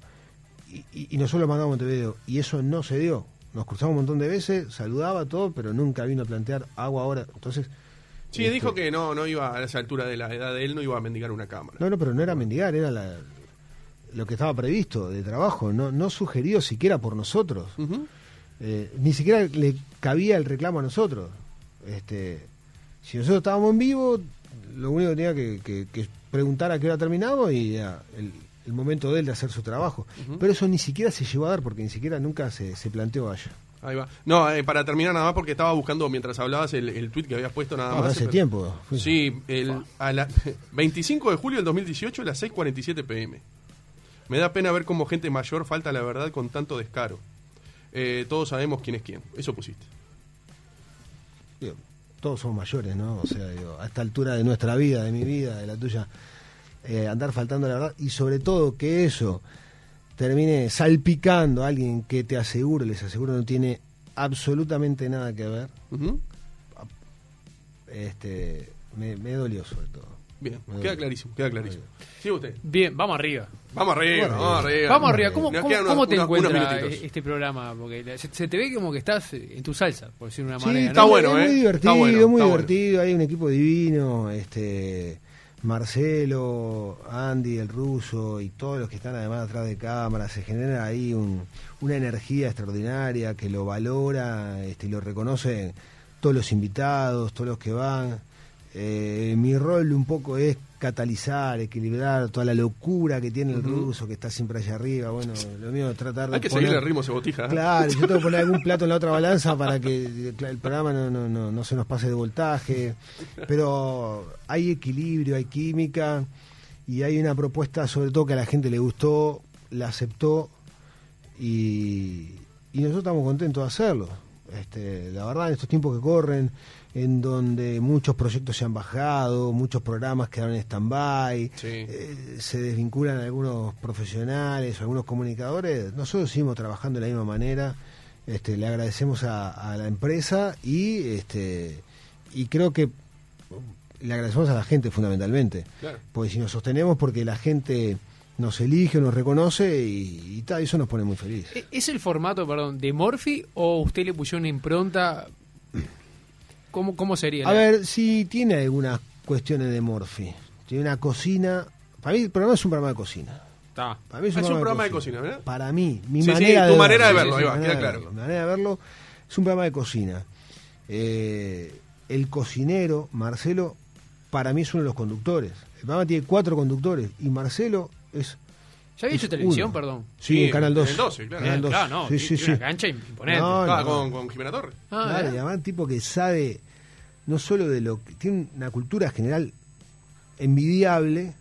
E: y, y- y nosotros lo mandamos a Montevideo. Y eso no se dio. Nos cruzamos un montón de veces, saludaba todo, pero nunca vino a plantear agua ahora. Entonces.
A: Sí,
E: este,
A: dijo que no, no iba a esa altura de la edad de él, no iba a mendigar una cámara.
E: No, no, pero no era mendigar, era la- lo que estaba previsto de trabajo, no, no sugerido siquiera por nosotros. Eh, ni siquiera le cabía el reclamo a nosotros. Este, si nosotros estábamos en vivo, lo único que tenía que, que- que preguntar a qué hora terminamos y ya, el, el momento de él de hacer su trabajo. Pero eso ni siquiera se llevó a dar porque ni siquiera nunca se, se planteó allá.
A: Ahí va. No, eh, para terminar nada más porque estaba buscando mientras hablabas el, el tweet que habías puesto nada
E: No,
A: más.
E: hace
A: pero-
E: tiempo.
A: Sí, el, a la 25 de julio del 2018 a las 6.47 pm. Me da pena ver cómo gente mayor falta la verdad con tanto descaro. Eh, todos sabemos quién es quién. Eso pusiste.
E: digo, todos somos mayores, ¿no? O sea, digo, a esta altura de nuestra vida, de mi vida, de la tuya, eh, andar faltando la verdad y sobre todo que eso termine salpicando a alguien que te aseguro, les aseguro, no tiene absolutamente nada que ver, este, me, me dolió sobre todo.
A: Bien, queda clarísimo, queda clarísimo. Sí, usted.
C: Bien, vamos arriba.
A: Vamos arriba,
E: Vamos
A: vamos arriba.
C: Vamos arriba. ¿Cómo, cómo- te
A: unos- unos
C: encuentras
A: minutitos.
C: este programa? Porque se, se te ve como que estás en tu salsa, por decirlo de una
E: Sí,
C: manera.
A: está
C: ¿no?
A: bueno,
E: es
A: ¿eh?
E: muy divertido,
A: Está bueno,
E: muy
A: está
E: divertido, hay un equipo divino, este Marcelo, Andy, el ruso y todos los que están además atrás de cámara, se genera ahí un- una energía extraordinaria que lo valora este, lo reconocen todos los invitados, todos los que van. Eh, mi rol un poco es catalizar, equilibrar toda la locura que tiene el ruso, que está siempre allá arriba. Bueno, lo mío es tratar de
A: Hay que
E: poner-
A: seguirle el ritmo, cebotija. ¿eh?
E: Claro, yo tengo que poner algún plato en la otra balanza para que el programa no, no, no, no se nos pase de voltaje. Pero hay equilibrio, hay química y hay una propuesta, sobre todo que a la gente le gustó, la aceptó y, y nosotros estamos contentos de hacerlo. Este, la verdad, en estos tiempos que corren, en donde muchos proyectos se han bajado, muchos programas quedaron en stand-by,
A: Sí.
E: eh, se desvinculan algunos profesionales, algunos comunicadores, nosotros seguimos trabajando de la misma manera. Este, le agradecemos a, a la empresa y este y creo que le agradecemos a la gente fundamentalmente.
A: Claro.
E: Porque si nos sostenemos porque la gente nos elige, nos reconoce y, y eso nos pone muy feliz.
C: ¿E- ¿Es el formato, perdón, de Morphy o usted le puso una impronta? ¿Cómo, cómo sería?
E: A
C: la-
E: ver, si tiene algunas cuestiones de Morphy. Tiene una cocina. Para mí el programa es un programa de cocina.
C: Está.
E: Para mí
A: Es un programa de cocina, ¿verdad?
E: Para mí, mi
A: Sí, sí,
E: manera
A: tu
E: de
A: manera de
E: verlo. Sí,
A: ahí
E: sí,
A: va, queda
E: manera de
A: claro.
E: verlo. Mi manera de verlo es un programa de cocina. Eh, el cocinero, Marcelo, para mí es uno de los conductores. El programa tiene cuatro conductores y Marcelo es.
C: ¿Ya había
E: es
C: hecho televisión,
E: uno.
C: perdón?
E: Sí,
A: Sí,
E: en Canal
A: en
E: 2.
A: el 12, claro.
E: Canal
C: Eh,
E: 2.
C: claro, no,
E: Sí, sí, sí.
C: una cancha imponente.
E: No, no.
A: con, con Jimena Torres.
C: Ah,
E: Claro, y además un tipo que sabe no solo de lo que tiene una cultura general envidiable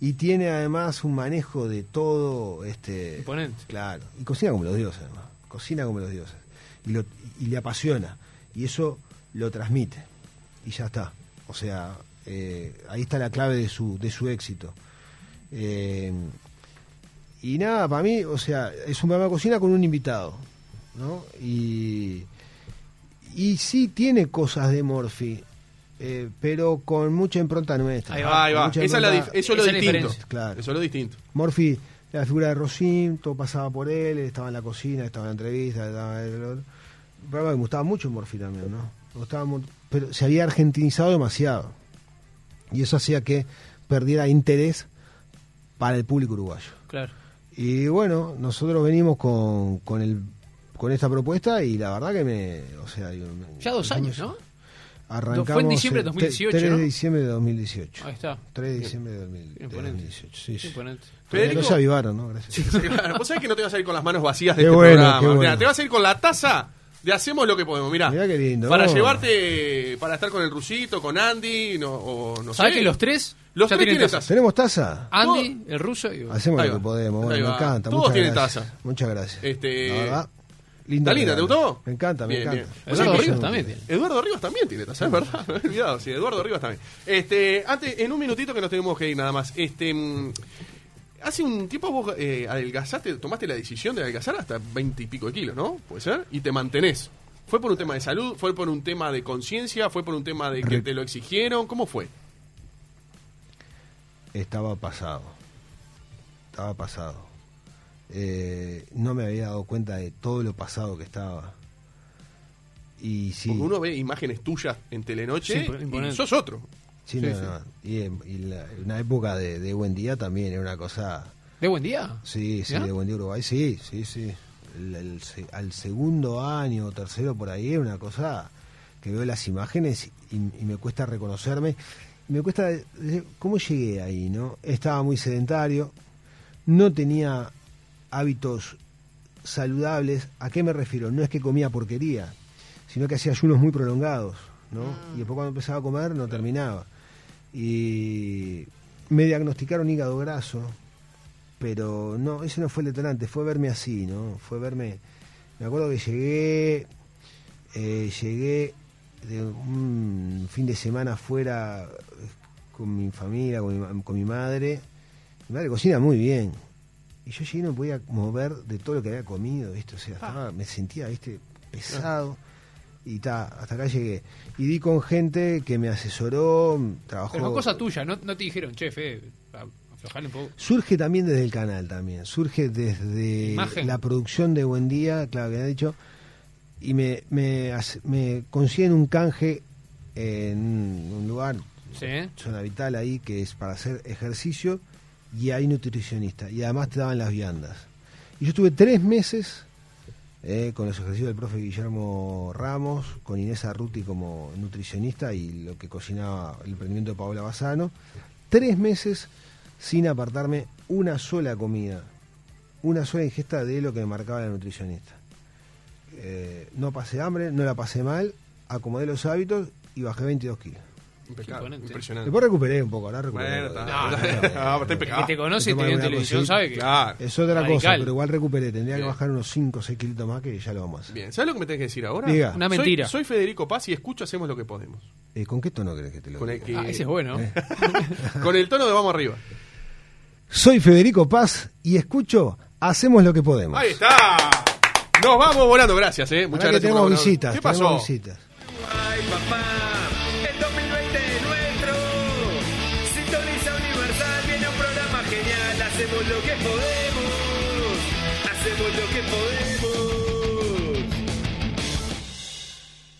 E: y tiene además un manejo de todo este
C: Imponente.
E: claro y cocina como los dioses además cocina como los dioses y, lo- y le apasiona. Y eso lo transmite. Y ya está. O sea, eh, ahí está la clave de su, de su éxito. Eh, y nada, para mí, o sea, es un programa de cocina con un invitado, ¿no? Y, y sí tiene cosas de Morphy, eh, pero con mucha impronta nuestra.
C: Ahí va.
A: Ahí va. Esa es la
E: impronta-
A: dif- eso es lo
C: la
A: distinto.
C: diferencia.
E: Claro.
A: Eso es lo distinto.
E: Morphy, la figura de Rosim, todo pasaba por él, estaba en la cocina, estaba en la entrevista, estaba en el que me gustaba mucho Morphy también, ¿no? Me gustaba pero se había argentinizado demasiado. Y eso hacía que perdiera interés para el público uruguayo.
C: Claro.
E: Y bueno, nosotros venimos con, con, el, con esta propuesta y la verdad que me... O sea, digo, me-
C: Ya dos años, ¿no?
E: Arrancamos
C: Fue en diciembre de
E: el
C: 2018,
E: 3
C: ¿no?
E: de diciembre de 2018.
C: Ahí está.
E: 3 de diciembre de, 2000 de
C: Imponente.
E: 2018. Sí, sí.
C: Imponente.
A: Federico-
E: No se avivaron, ¿no? Gracias.
A: Sí, claro. Vos sabés que no te vas a ir con las manos vacías de
E: Qué
A: este
E: bueno,
A: programa.
E: bueno.
A: Mirá, te vas a ir con la taza de Hacemos lo que podemos. Mirá,
E: Mirá qué lindo.
A: para
E: Oh.
A: llevarte, para estar con el Rusito, con Andy, no, o no
C: ¿Sabes
A: sé.
C: que los tres
A: Los
C: ya
A: tres
C: tienen taza?
A: taza.
E: ¿Tenemos taza?
C: Andy, el ruso y vos.
E: Hacemos
A: Ahí
E: lo
A: va.
E: que podemos. Bueno, me encanta.
A: Todos
E: muchas
A: tienen
E: gracias.
A: taza.
E: Muchas gracias.
A: Este-
E: La verdad. Lindo
A: ¿Está linda? ¿Te gustó?
E: Me encanta, me
A: Bien,
E: encanta.
A: bien.
C: Eduardo Rivas también tiene.
A: Eduardo Rivas también tiene taza, es verdad. Me he olvidado, sí, Eduardo Rivas también. Este, antes, en un minutito que nos tenemos que ir nada más. Este, mm, hace un tiempo vos eh, adelgazaste, tomaste la decisión de adelgazar hasta 20 y pico de kilos, ¿no? ¿Puede ser? Y te mantenés. ¿Fue por un tema de salud? ¿Fue por un tema de conciencia? ¿Fue por un tema de que te lo exigieron? ¿Cómo fue?
E: Estaba pasado. Estaba pasado. Eh, no me había dado cuenta de todo lo pasado que estaba. Y sí.
A: Porque uno ve imágenes tuyas en Telenoche
C: Sí,
A: y sos otro.
E: sí,
A: sí,
E: no,
A: sí.
E: no. Y, en- y la- una época de, de buen día también era una cosa.
C: ¿De buen día?
E: Sí, sí,
C: ¿Ya?
E: de buen día Uruguay, sí, sí, sí. El- al segundo año, tercero por ahí, era una cosa que veo las imágenes y, y me cuesta reconocerme. Me cuesta, eh, ¿cómo llegué ahí, no? Estaba muy sedentario, no tenía hábitos saludables. ¿A qué me refiero? No es que comía porquería, sino que hacía ayunos muy prolongados, ¿no? Y después cuando empezaba a comer no terminaba. Y me diagnosticaron hígado graso, pero no, ese no fue el detonante, fue verme así, ¿no? Fue verme. Me acuerdo que llegué, eh, llegué de un fin de semana fuera con mi familia, con mi, con mi madre. Mi madre cocina muy bien. Y yo llegué y no me podía mover de todo lo que había comido, ¿viste? O sea, estaba- me sentía, ¿viste? Pesado. Y ta, hasta acá llegué. Y di con gente que me asesoró, trabajó.
C: Pero fue cosa tuya, no, no te dijeron, che, Fede, aflojale un poco.
E: Surge también desde el canal también, surge desde
C: Imagen.
E: la producción de Buen Día, claro que ha dicho, y me, me, consiguen un canje en un lugar,
C: Sí.
E: zona vital ahí, que es para hacer ejercicio y hay nutricionista, y además te daban las viandas. Y yo estuve tres meses eh, con los ejercicios del profe Guillermo Ramos, con Inés Arruti como nutricionista y lo que cocinaba el emprendimiento de Paola Bassano. Tres meses sin apartarme una sola comida, una sola ingesta de lo que me marcaba la nutricionista. Eh, no pasé hambre, no la pasé mal, acomodé los hábitos y bajé 22 kilos.
A: Impecable, impresionante.
E: Después recuperé un poco, ahora recuperé.
A: Bueno, está,
C: No, no,
A: está,
C: no.
A: está
C: El que
A: impecable.
C: te conoce y te ve en televisión sabe que...
A: Claro.
E: Es otra cosa, pero igual recuperé. Tendría que bajar unos 5 o 6 kilitos más que ya lo vamos a hacer.
A: Bien, ¿sabes lo que me tenés que decir ahora?
E: Diga.
C: Una mentira.
A: Soy, Federico Paz y escucho Hacemos lo que podemos.
E: Eh, ¿Con qué tono crees que te lo
A: Con el,
E: diga?
A: que-
C: Ah, ese es bueno.
E: Eh.
A: con el tono de vamos arriba.
E: Soy Federico Paz y escucho Hacemos lo que podemos.
A: Ahí está. Nos vamos volando, gracias, eh. Muchas
E: Ahora que
A: gracias.
E: tenemos
A: por
E: visitas.
A: ¿Qué pasó?
E: tenemos visitas.
G: Ay, papá,